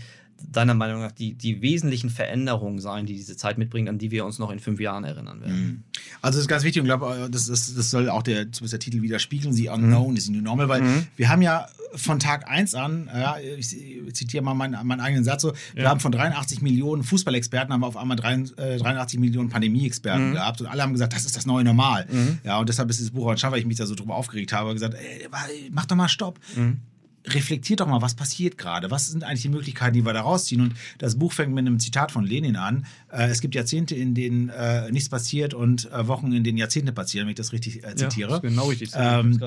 deiner Meinung nach, die, die wesentlichen Veränderungen sein, die diese Zeit mitbringt, an die wir uns noch in fünf Jahren erinnern werden? Also das ist ganz wichtig und ich glaube, das, das, das soll auch der, zumindest der Titel widerspiegeln, The Unknown is the New Normal, weil Mhm. wir haben ja von Tag 1 an, ja, ich zitiere mal meinen, meinen eigenen Satz so, wir Ja. haben von 83 Millionen Fußballexperten, haben wir auf einmal drei, äh, 83 Millionen Pandemie-Experten Mhm. gehabt und alle haben gesagt, das ist das neue Normal. Ja, und deshalb ist dieses Buch auch entstanden, weil ich mich da so drüber aufgeregt habe, gesagt, ey, mach doch mal Stopp. Reflektiert doch mal, was passiert gerade? Was sind eigentlich die Möglichkeiten, die wir da rausziehen? Und das Buch fängt mit einem Zitat von Lenin an. Äh, es gibt Jahrzehnte, in denen äh, nichts passiert und äh, Wochen, in denen Jahrzehnte passieren, wenn ich das richtig äh, zitiere. Ja, das ist genau richtig. Ich Ähm.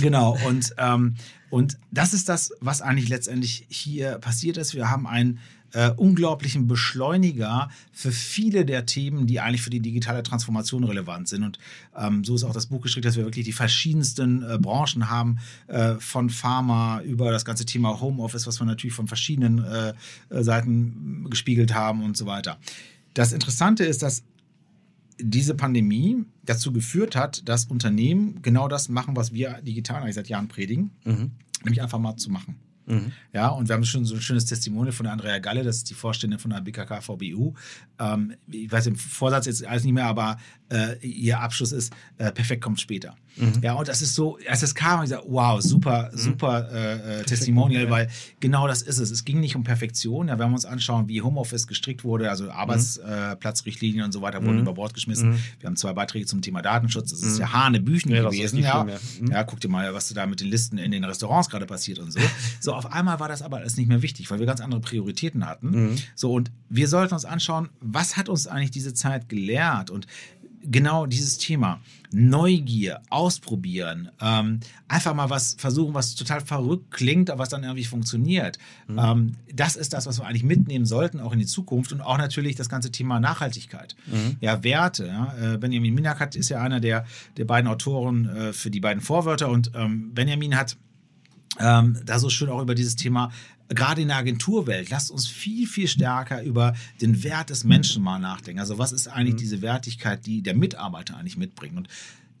Genau, und, ähm, und das ist das, was eigentlich letztendlich hier passiert ist. Wir haben einen äh, unglaublichen Beschleuniger für viele der Themen, die eigentlich für die digitale Transformation relevant sind. Und ähm, so ist auch das Buch geschrieben, dass wir wirklich die verschiedensten äh, Branchen haben, äh, von Pharma über das ganze Thema Homeoffice, was wir natürlich von verschiedenen äh, äh, Seiten gespiegelt haben und so weiter. Das Interessante ist, dass diese Pandemie dazu geführt hat, dass Unternehmen genau das machen, was wir digital eigentlich seit Jahren predigen, Mhm. nämlich einfach mal zu machen. Mhm. Ja, und wir haben schon so ein schönes Testimonial von Andrea Galle, das ist die Vorständin von der BKK VBU. Ähm, ich weiß den Vorsatz jetzt alles nicht mehr, aber äh, ihr Abschluss ist, äh, perfekt kommt später. Ja, und das ist so, als es kam, ich gesagt, wow, super, super äh, äh, Testimonial, ja. weil genau das ist es. Es ging nicht um Perfektion. Ja, wenn wir uns anschauen, wie Homeoffice gestrickt wurde, also Arbeitsplatzrichtlinien und so weiter wurden Mhm. über Bord geschmissen. Mhm. Wir haben zwei Beiträge zum Thema Datenschutz. Das ist Mhm. ja Hanebüchen Ja, gewesen. Ja. schlimm, ja. Mhm. guck dir mal, was da mit den Listen in den Restaurants gerade passiert und so. (laughs) So, auf einmal war das aber alles nicht mehr wichtig, weil wir ganz andere Prioritäten hatten. Mhm. So, und wir sollten uns anschauen, was hat uns eigentlich diese Zeit gelehrt? Und genau dieses Thema Neugier, ausprobieren, ähm, einfach mal was versuchen, was total verrückt klingt, aber was dann irgendwie funktioniert. Ähm, das ist das, was wir eigentlich mitnehmen sollten, auch in die Zukunft und auch natürlich das ganze Thema Nachhaltigkeit. Ja, Werte. Ja. Äh, Benjamin Minakat ist ja einer der, der beiden Autoren äh, für die beiden Vorwörter und ähm, Benjamin hat ähm, da so schön auch über dieses Thema, gerade in der Agenturwelt, lasst uns viel, viel stärker über den Wert des Menschen mal nachdenken. Also was ist eigentlich diese Wertigkeit, die der Mitarbeiter eigentlich mitbringt? Und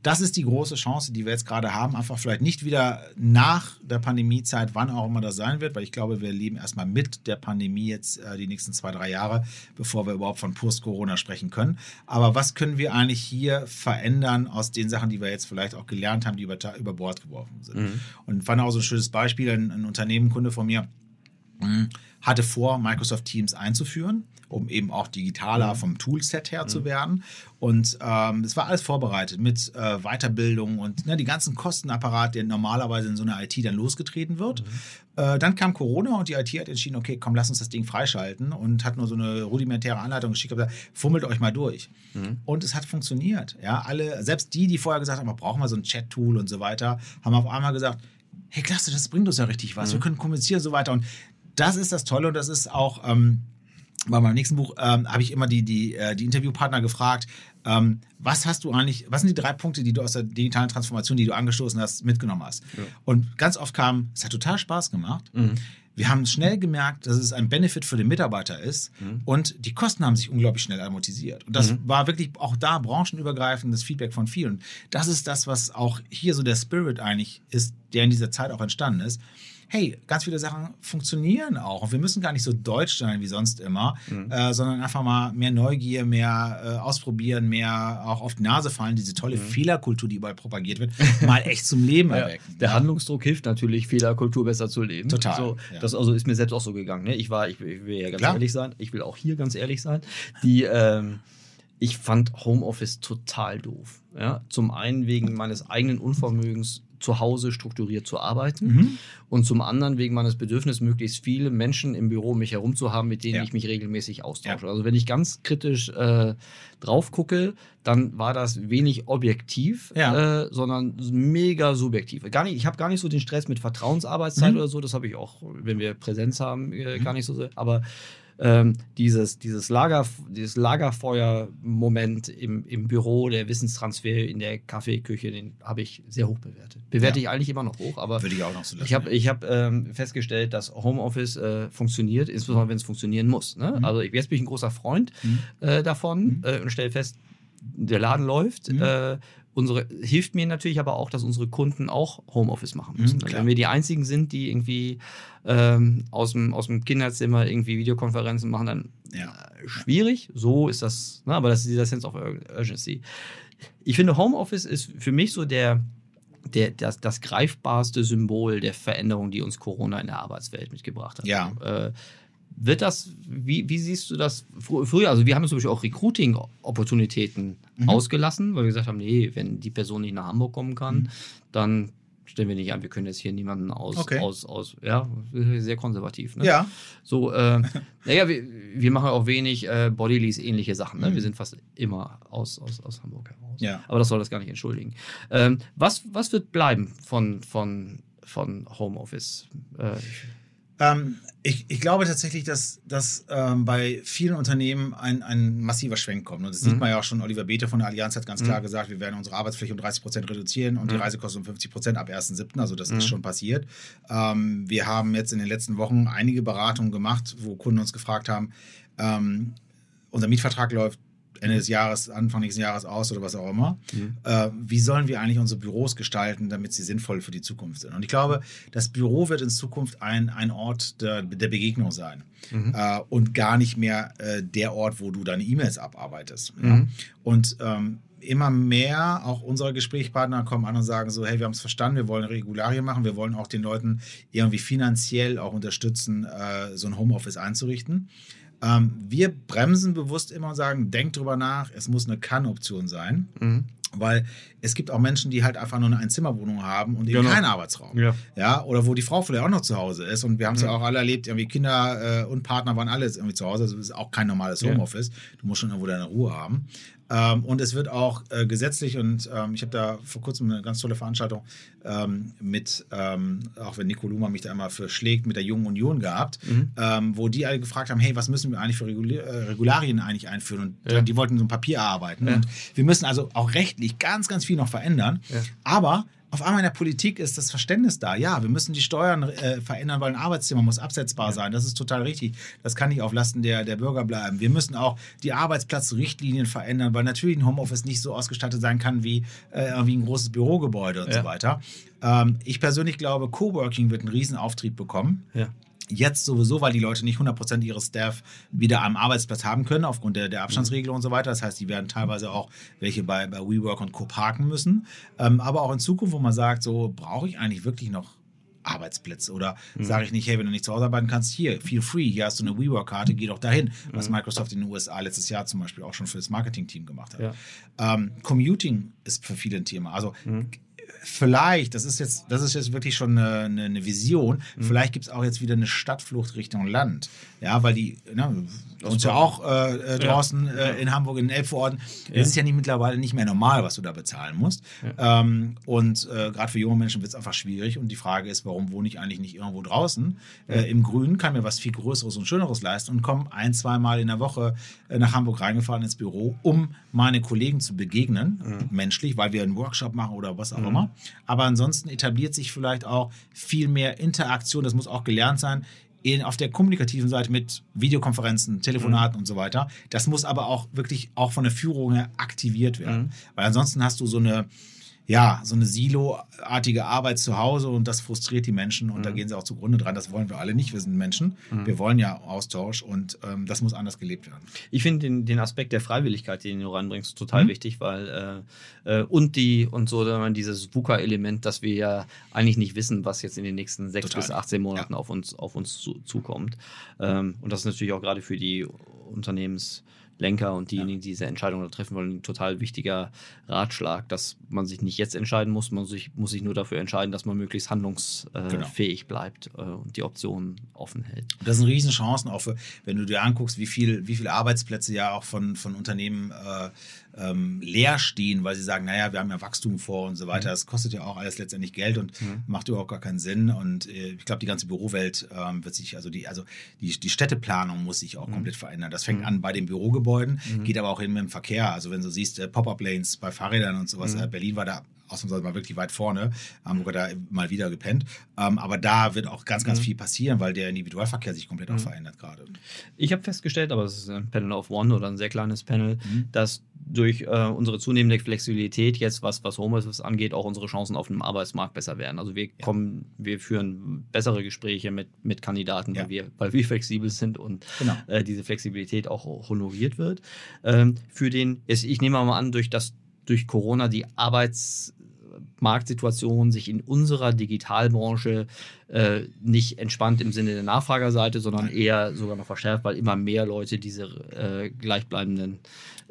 das ist die große Chance, die wir jetzt gerade haben. Einfach vielleicht nicht wieder nach der Pandemiezeit, wann auch immer das sein wird, weil ich glaube, wir leben erstmal mit der Pandemie jetzt äh, die nächsten zwei, drei Jahre, bevor wir überhaupt von Post-Corona sprechen können. Aber was können wir eigentlich hier verändern aus den Sachen, die wir jetzt vielleicht auch gelernt haben, die über, über Bord geworfen sind? Und fand auch so ein schönes Beispiel, ein, ein Unternehmen, Kunde von mir, hatte vor, Microsoft Teams einzuführen, um eben auch digitaler vom Toolset her zu werden. Und ähm, es war alles vorbereitet mit äh, Weiterbildung und ne, die ganzen Kostenapparat, der normalerweise in so einer IT dann losgetreten wird. Äh, dann kam Corona und die IT hat entschieden, okay, komm, lass uns das Ding freischalten und hat nur so eine rudimentäre Anleitung geschickt und gesagt, fummelt euch mal durch. Und es hat funktioniert. Ja, alle, selbst die, die vorher gesagt haben, wir brauchen mal so ein Chat-Tool und so weiter, haben auf einmal gesagt, hey, klasse, das bringt uns ja richtig was. Wir können kommunizieren und so weiter. Und das ist das Tolle und das ist auch ähm, bei meinem nächsten Buch ähm, habe ich immer die, die, äh, die Interviewpartner gefragt, ähm, was hast du eigentlich, was sind die drei Punkte, die du aus der digitalen Transformation, die du angestoßen hast, mitgenommen hast? Und ganz oft kam, es hat total Spaß gemacht. Wir haben schnell gemerkt, dass es ein Benefit für den Mitarbeiter ist und die Kosten haben sich unglaublich schnell amortisiert. Und das war wirklich auch da branchenübergreifendes Feedback von vielen. Das ist das, was auch hier so der Spirit eigentlich ist, der in dieser Zeit auch entstanden ist. Hey, ganz viele Sachen funktionieren auch. Und wir müssen gar nicht so deutsch sein wie sonst immer, Mhm. äh, sondern einfach mal mehr Neugier, mehr äh, ausprobieren, mehr auch auf die Nase fallen, diese tolle Fehlerkultur, die überall propagiert wird, (laughs) mal echt zum Leben Mhm. Ja, erwecken. der Ja. Handlungsdruck hilft natürlich, Fehlerkultur besser zu leben. Total, So, ja. Das also ist mir selbst auch so gegangen. Ne? Ich war, ich, ich will ja ganz Klar. ehrlich sein, ich will auch hier ganz ehrlich sein. Die, ähm, ich fand Homeoffice total doof. Ja? Zum einen wegen meines eigenen Unvermögens zu Hause strukturiert zu arbeiten Mhm. und zum anderen wegen meines Bedürfnisses, möglichst viele Menschen im Büro um mich herum zu haben, mit denen Ja. ich mich regelmäßig austausche. Ja. Also wenn ich ganz kritisch äh, drauf gucke, dann war das wenig objektiv, Ja. äh, sondern mega subjektiv. Gar nicht, ich habe gar nicht so den Stress mit Vertrauensarbeitszeit Mhm. oder so, das habe ich auch, wenn wir Präsenz haben, äh, gar nicht so sehr. Aber ähm, dieses, dieses, Lager, dieses Lagerfeuer-Moment im, im Büro, der Wissenstransfer in der Kaffeeküche, den habe ich sehr hoch bewertet. Bewerte Ja. ich eigentlich immer noch hoch, aber Würde ich auch noch so lassen. ich habe ich hab, ähm, festgestellt, dass Homeoffice äh, funktioniert, insbesondere wenn es funktionieren muss. Ne? Mhm. Also ich, jetzt bin ich ein großer Freund Mhm. äh, davon Mhm. äh, und stelle fest, der Laden läuft. Mhm. Äh, unsere, hilft mir natürlich aber auch, dass unsere Kunden auch Homeoffice machen Mhm, müssen. klar. Wenn wir die einzigen sind, die irgendwie ähm, aus, dem, aus dem Kinderzimmer irgendwie Videokonferenzen machen, dann Ja. äh, schwierig. So ist das, ne? aber das ist dieser Sense of Ur- Urgency. Ich finde, Homeoffice ist für mich so der, der, das, das greifbarste Symbol der Veränderung, die uns Corona in der Arbeitswelt mitgebracht hat. Ja. Äh, wird das, wie, wie siehst du das fr- früher? Also, wir haben zum Beispiel auch Recruiting-Opportunitäten Mhm. ausgelassen, weil wir gesagt haben: Nee, wenn die Person nicht nach Hamburg kommen kann, Mhm. dann stellen wir nicht an, wir können jetzt hier niemanden aus, Okay. aus, aus ja, sehr konservativ. Ne? Ja, So, äh, (laughs) naja, wir, wir machen auch wenig äh, Bodylease-ähnliche Sachen. Ne? Mhm. Wir sind fast immer aus, aus, aus Hamburg heraus. Ja. Aber das soll das gar nicht entschuldigen. Ähm, was, was wird bleiben von, von, von Homeoffice? Äh, Ähm, ich, ich glaube tatsächlich, dass, dass ähm, bei vielen Unternehmen ein, ein massiver Schwenk kommt. Und das sieht Mhm. man ja auch schon. Oliver Bethe von der Allianz hat ganz Mhm. klar gesagt, wir werden unsere Arbeitsfläche um 30 Prozent reduzieren und die Mhm. Reisekosten um 50 Prozent ab 1.7. Also das Mhm. ist schon passiert. Ähm, wir haben jetzt in den letzten Wochen einige Beratungen gemacht, wo Kunden uns gefragt haben, ähm, unser Mietvertrag läuft Ende des Jahres, Anfang nächsten Jahres aus oder was auch immer. Mhm. Äh, wie sollen wir eigentlich unsere Büros gestalten, damit sie sinnvoll für die Zukunft sind? Und ich glaube, das Büro wird in Zukunft ein, ein Ort der, der Begegnung sein Mhm. äh, und gar nicht mehr äh, der Ort, wo du deine E-Mails abarbeitest. Ja? Mhm. Und ähm, immer mehr, auch unsere Gesprächspartner kommen an und sagen so, hey, wir haben es verstanden, wir wollen Regularien machen, wir wollen auch den Leuten irgendwie finanziell auch unterstützen, äh, so ein Homeoffice einzurichten. Ähm, wir bremsen bewusst immer und sagen, denkt drüber nach, es muss eine Kann-Option sein, Mhm. weil es gibt auch Menschen, die halt einfach nur eine Einzimmerwohnung haben und eben Genau. keinen Arbeitsraum. Ja. Ja, oder wo die Frau vielleicht auch noch zu Hause ist. Und wir haben es ja. Ja. auch alle erlebt, irgendwie Kinder äh, und Partner waren alle irgendwie zu Hause. Also es ist auch kein normales Ja. Homeoffice. Du musst schon irgendwo deine Ruhe haben. Ähm, und es wird auch äh, gesetzlich, und ähm, ich habe da vor kurzem eine ganz tolle Veranstaltung ähm, mit, ähm, auch wenn Nico Luma mich da immer für schlägt, mit der Jungen Union gehabt, Mhm. ähm, wo die alle gefragt haben, hey, was müssen wir eigentlich für Regula äh, Regularien eigentlich einführen? Und Ja. die wollten so ein Papier erarbeiten. Ja. Und wir müssen also auch rechtlich ganz, ganz viel noch verändern. Ja. Aber auf einmal in der Politik ist das Verständnis da. Ja, wir müssen die Steuern äh, verändern, weil ein Arbeitszimmer muss absetzbar sein. Das ist total richtig. Das kann nicht auf Lasten der, der Bürger bleiben. Wir müssen auch die Arbeitsplatzrichtlinien verändern, weil natürlich ein Homeoffice nicht so ausgestattet sein kann wie, äh, wie ein großes Bürogebäude und Ja. so weiter. Ähm, ich persönlich glaube, Coworking wird einen Riesenauftrieb bekommen. Ja. Jetzt sowieso, weil die Leute nicht 100% ihres Staff wieder am Arbeitsplatz haben können, aufgrund der, der Abstandsregelung und so weiter. Das heißt, die werden teilweise auch welche bei, bei WeWork und Co. parken müssen. Ähm, aber auch in Zukunft, wo man sagt, so brauche ich eigentlich wirklich noch Arbeitsplätze oder sage ich nicht, hey, wenn du nicht zu Hause arbeiten kannst, hier, feel free, hier hast du eine WeWork-Karte, geh doch dahin, was Microsoft in den USA letztes Jahr zum Beispiel auch schon für das Marketing-Team gemacht hat. Ja. Ähm, Commuting ist für viele ein Thema. Also Mhm. Vielleicht, das ist jetzt, das ist jetzt wirklich schon eine, eine, Vision, Mhm. vielleicht gibt es auch jetzt wieder eine Stadtflucht Richtung Land. Ja, weil die, ne, uns ja auch äh, äh, draußen äh, in Hamburg in den Elbvororten, das ist ja nicht mittlerweile nicht mehr normal, was du da bezahlen musst. Ähm, und äh, gerade für junge Menschen wird es einfach schwierig. Und die Frage ist, warum wohne ich eigentlich nicht irgendwo draußen? Äh, Im Grünen kann mir was viel Größeres und Schöneres leisten und komme ein, zweimal in der Woche äh, nach Hamburg reingefahren ins Büro, um meine Kollegen zu begegnen, menschlich, weil wir einen Workshop machen oder was auch immer. Aber ansonsten etabliert sich vielleicht auch viel mehr Interaktion, das muss auch gelernt sein, in, auf der kommunikativen Seite mit Videokonferenzen, Telefonaten und so weiter. Das muss aber auch wirklich auch von der Führung her aktiviert werden. Mhm. Weil ansonsten hast du so eine, ja, so eine Silo-artige Arbeit zu Hause und das frustriert die Menschen und mhm. da gehen sie auch zugrunde dran. Das wollen wir alle nicht. Wir sind Menschen. Mhm. Wir wollen ja Austausch und ähm, das muss anders gelebt werden. Ich finde den, den Aspekt der Freiwilligkeit, den du reinbringst, total mhm. wichtig, weil äh, äh, und die und so dieses VUCA-Element, dass wir ja eigentlich nicht wissen, was jetzt in den nächsten sechs bis 18 Monaten ja. auf uns, auf uns zu, zukommt. Ähm, und das ist natürlich auch gerade für die Unternehmens- Lenker und diejenigen, die diese Entscheidung treffen wollen, ein total wichtiger Ratschlag, dass man sich nicht jetzt entscheiden muss, man sich, muss sich nur dafür entscheiden, dass man möglichst handlungsfähig genau. bleibt äh, und die Optionen offen hält. Das sind Riesenchancen auch für, wenn du dir anguckst, wie viel, wie viele Arbeitsplätze ja auch von, von Unternehmen äh, ähm, leer stehen, weil sie sagen, naja, wir haben ja Wachstum vor und so weiter. Mhm. Das kostet ja auch alles letztendlich Geld und mhm. macht überhaupt gar keinen Sinn. Und äh, ich glaube, die ganze Bürowelt ähm, wird sich, also die, also die, die Städteplanung muss sich auch mhm. komplett verändern. Das fängt mhm. an bei den Bürogebäuden, mhm. geht aber auch hin mit dem Verkehr. Also wenn du siehst, äh, Pop-up-Lanes bei Fahrrädern und sowas, äh, Berlin war da ausnahmsweise mal wirklich weit vorne, Hamburger da mal wieder gepennt. Ähm, aber da wird auch ganz, ganz mhm. viel passieren, weil der Individualverkehr sich komplett mhm. auch verändert gerade. Ich habe festgestellt, aber es ist ein Panel of One oder ein sehr kleines Panel, mhm. dass durch äh, unsere zunehmende Flexibilität jetzt, was, was Homeoffice angeht, auch unsere Chancen auf dem Arbeitsmarkt besser werden. Also wir kommen, ja. wir führen bessere Gespräche mit, mit Kandidaten, ja. weil, wir, weil wir flexibel sind und genau. äh, diese Flexibilität auch honoriert wird. Ähm, für den, ich nehme mal an, durch das durch Corona die Arbeits Marktsituation sich in unserer Digitalbranche äh, nicht entspannt im Sinne der Nachfragerseite, sondern eher sogar noch verschärft, weil immer mehr Leute diese äh, gleichbleibenden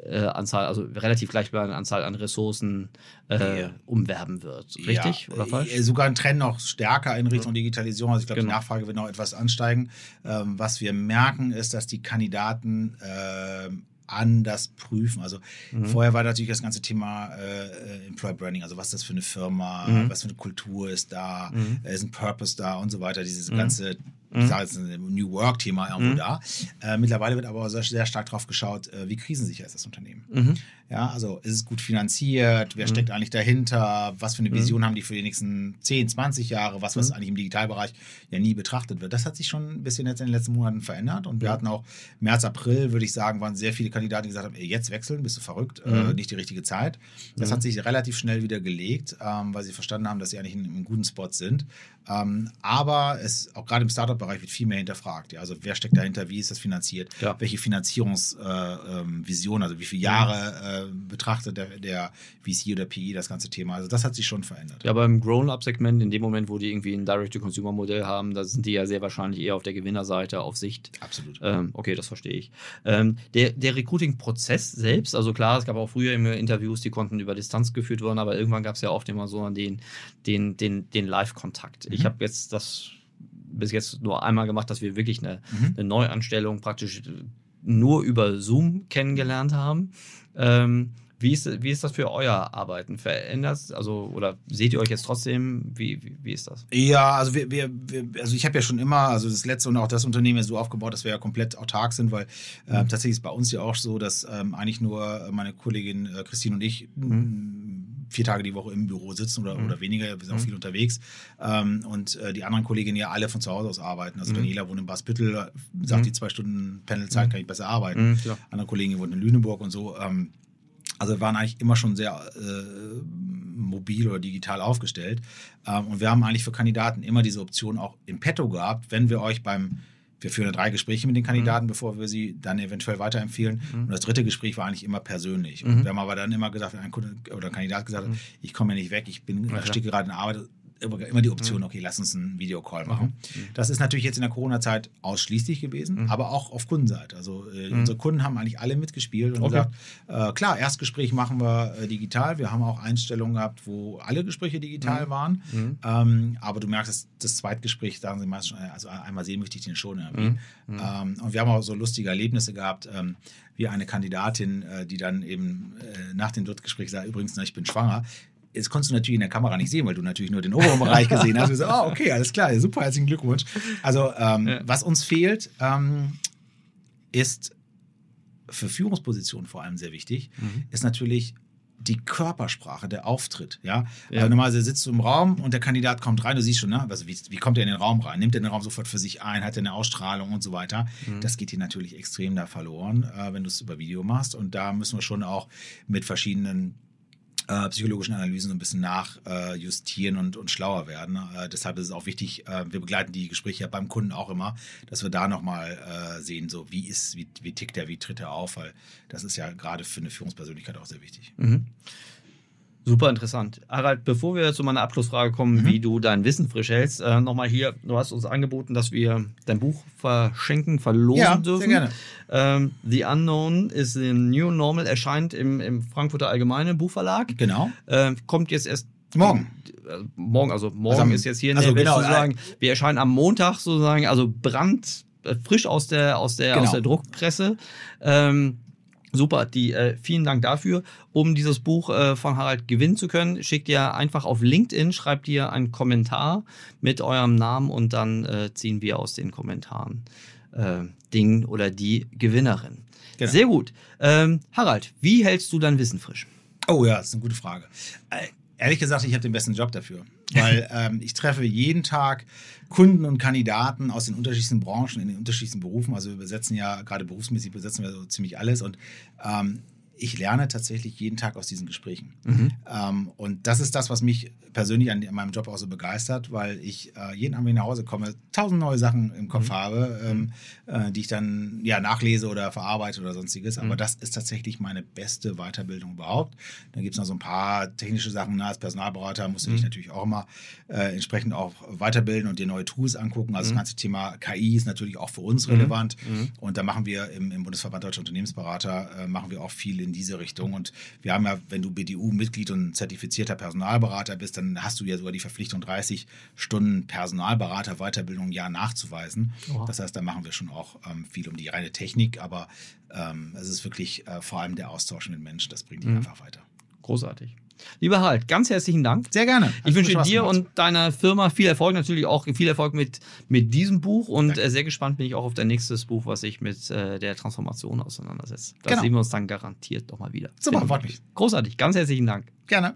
äh, Anzahl, also relativ gleichbleibende Anzahl an Ressourcen äh, ja. umwerben wird. Richtig ja, oder falsch? Äh, sogar ein Trend noch stärker in Richtung Digitalisierung. Also ich glaube, genau. die Nachfrage wird noch etwas ansteigen. Ähm, was wir merken, ist, dass die Kandidaten ähm, anders prüfen. Also mhm. vorher war natürlich das ganze Thema äh, äh, Employer Branding, also was ist das für eine Firma, mhm. was für eine Kultur ist da, mhm. ist ein Purpose da und so weiter. Dieses mhm. ganze ich sage jetzt ein New Work-Thema irgendwo mhm. da. Äh, mittlerweile wird aber sehr, sehr stark drauf geschaut, äh, wie krisensicher ist das Unternehmen. Mhm. Ja, also ist es gut finanziert, wer mhm. steckt eigentlich dahinter, was für eine mhm. Vision haben die für die nächsten 10, 20 Jahre, was, was mhm. eigentlich im Digitalbereich ja nie betrachtet wird. Das hat sich schon ein bisschen jetzt in den letzten Monaten verändert und wir hatten auch März, April, würde ich sagen, waren sehr viele Kandidaten, die gesagt haben, ey, jetzt wechseln, bist du verrückt, äh, mhm. nicht die richtige Zeit. Das hat sich relativ schnell wieder gelegt, ähm, weil sie verstanden haben, dass sie eigentlich in, in einem guten Spot sind. Ähm, aber es, auch gerade im Startup-Bereich wird viel mehr hinterfragt. Ja? Also wer steckt dahinter, wie ist das finanziert, ja. welche Finanzierungsvision, äh, ähm, also wie viele Jahre äh, betrachtet der, der VC oder PI das ganze Thema. Also das hat sich schon verändert. Ja, beim Grown-Up-Segment, in dem Moment, wo die irgendwie ein Direct-to-Consumer-Modell haben, da sind die ja sehr wahrscheinlich eher auf der Gewinnerseite, auf Sicht. Absolut. Ähm, okay, das verstehe ich. Ähm, der der Recruiting-Prozess selbst, also klar, es gab auch früher immer Interviews, die konnten über Distanz geführt werden, aber irgendwann gab es ja oft immer so den, den, den, den Live-Kontakt. Ich mhm. habe jetzt das bis jetzt nur einmal gemacht, dass wir wirklich eine, mhm. eine Neuanstellung praktisch nur über Zoom kennengelernt haben. Ähm, wie ist, wie ist das für euer Arbeiten? Verändert also oder seht ihr euch jetzt trotzdem? Wie, wie, wie ist das? Ja, also wir, wir, wir also ich habe ja schon immer, also das letzte und auch das Unternehmen so aufgebaut, dass wir ja komplett autark sind, weil äh, mhm. tatsächlich ist bei uns ja auch so, dass ähm, eigentlich nur meine Kollegin äh, Christine und ich mhm vier Tage die Woche im Büro sitzen oder, mhm. oder weniger. Wir sind auch mhm. viel unterwegs. Ähm, und äh, die anderen Kolleginnen ja alle von zu Hause aus arbeiten. Also mhm. Daniela wohnt in Basbüttel, sagt, mhm. die zwei Stunden Pendelzeit kann ich besser arbeiten. Mhm, Andere Kolleginnen wohnen in Lüneburg und so. Ähm, also wir waren eigentlich immer schon sehr äh, mobil oder digital aufgestellt. Ähm, und wir haben eigentlich für Kandidaten immer diese Option auch im Petto gehabt, wenn wir euch beim wir führen drei Gespräche mit den Kandidaten, mhm. bevor wir sie dann eventuell weiterempfehlen. Mhm. Und das dritte Gespräch war eigentlich immer persönlich. Und mhm. wir haben aber dann immer gesagt, wenn ein Kunde oder ein Kandidat gesagt hat, mhm. ich komme ja nicht weg, ich bin, ja, gerade in Arbeit, immer die Option, mhm. okay, lass uns einen Videocall machen. Mhm. Das ist natürlich jetzt in der Corona-Zeit ausschließlich gewesen, mhm. aber auch auf Kundenseite. Also äh, mhm. unsere Kunden haben eigentlich alle mitgespielt und okay. gesagt, äh, klar, Erstgespräch machen wir äh, digital. Wir haben auch Einstellungen gehabt, wo alle Gespräche digital mhm. waren. Mhm. Ähm, aber du merkst, das, das Zweitgespräch, sagen sie meistens schon, also einmal sehen möchte ich den schon irgendwie. Ähm, und wir haben auch so lustige Erlebnisse gehabt, ähm, wie eine Kandidatin, äh, die dann eben äh, nach dem Drittgespräch sagt, übrigens, na, ich bin schwanger Jetzt konntest du natürlich in der Kamera nicht sehen, weil du natürlich nur den oberen Bereich (laughs) gesehen hast. Du so, oh, okay, alles klar, super, herzlichen Glückwunsch. Also, ähm, ja. was uns fehlt, ähm, ist für Führungspositionen vor allem sehr wichtig, mhm. ist natürlich die Körpersprache, der Auftritt. Ja? ja. Also normalerweise sitzt du im Raum und der Kandidat kommt rein, du siehst schon, ne? also wie, wie kommt er in den Raum rein? Nimmt er den Raum sofort für sich ein? Hat er eine Ausstrahlung und so weiter? Mhm. Das geht dir natürlich extrem da verloren, äh, wenn du es über Video machst. Und da müssen wir schon auch mit verschiedenen äh, psychologischen Analysen so ein bisschen nachjustieren äh, und, und schlauer werden. Äh, deshalb ist es auch wichtig, äh, wir begleiten die Gespräche ja beim Kunden auch immer, dass wir da nochmal äh, sehen, so wie ist, wie, wie tickt er, wie tritt er auf, weil das ist ja gerade für eine Führungspersönlichkeit auch sehr wichtig. Mhm. Super interessant. Harald, bevor wir zu meiner Abschlussfrage kommen, mhm. wie du dein Wissen frisch hältst, äh, nochmal hier, du hast uns angeboten, dass wir dein Buch verschenken, verlosen ja, dürfen. Sehr gerne. Ähm, The Unknown is the New Normal, erscheint im, im Frankfurter Allgemeine Buchverlag. Genau. Äh, kommt jetzt erst Morgen. Äh, morgen, also morgen also, ist jetzt hier in also der genau, sozusagen. Äh, wir erscheinen am Montag sozusagen, also brand äh, frisch aus der aus der genau. aus der Druckpresse. Ähm, Super, die, äh, vielen Dank dafür. Um dieses Buch äh, von Harald gewinnen zu können, schickt ihr einfach auf LinkedIn, schreibt ihr einen Kommentar mit eurem Namen und dann äh, ziehen wir aus den Kommentaren äh, Ding oder die Gewinnerin. Genau. Sehr gut. Ähm, Harald, wie hältst du dein Wissen frisch? Oh ja, das ist eine gute Frage. Äh, ehrlich gesagt, ich habe den besten Job dafür. (laughs) Weil ähm, ich treffe jeden Tag Kunden und Kandidaten aus den unterschiedlichsten Branchen, in den unterschiedlichsten Berufen. Also wir besetzen ja gerade berufsmäßig besetzen wir so ziemlich alles. Und ähm, ich lerne tatsächlich jeden Tag aus diesen Gesprächen. Mhm. Ähm, und das ist das, was mich persönlich an, an, meinem Job auch so begeistert, weil ich äh, jeden Abend, wenn ich nach Hause komme, tausend neue Sachen im Kopf mhm. habe, ähm, äh, die ich dann ja nachlese oder verarbeite oder sonstiges. Aber mhm. das ist tatsächlich meine beste Weiterbildung überhaupt. Dann gibt es noch so ein paar technische Sachen. Na, als Personalberater musst du dich mhm. natürlich auch immer äh, entsprechend auch weiterbilden und dir neue Tools angucken. Also das mhm. ganze Thema KI ist natürlich auch für uns relevant. Mhm. Und da machen wir im, im Bundesverband Deutscher Unternehmensberater, äh, machen wir auch viel in in diese Richtung. Und wir haben ja, wenn du BDU-Mitglied und zertifizierter Personalberater bist, dann hast du ja sogar die Verpflichtung, 30 Stunden Personalberater Weiterbildung im Jahr nachzuweisen. Oha. Das heißt, da machen wir schon auch ähm, viel um die reine Technik, aber ähm, es ist wirklich äh, vor allem der Austausch mit Menschen, das bringt dich mhm. einfach weiter. Großartig. Lieber Harald, ganz herzlichen Dank. Sehr gerne. Ich wünsche dir und deiner Firma viel Erfolg, natürlich auch viel Erfolg mit, mit diesem Buch und Danke. Äh, sehr gespannt bin ich auch auf dein nächstes Buch, was sich mit äh, der Transformation auseinandersetzt. Da genau. sehen wir uns dann garantiert doch mal wieder. Super, freut mich. Großartig, ganz herzlichen Dank. Gerne.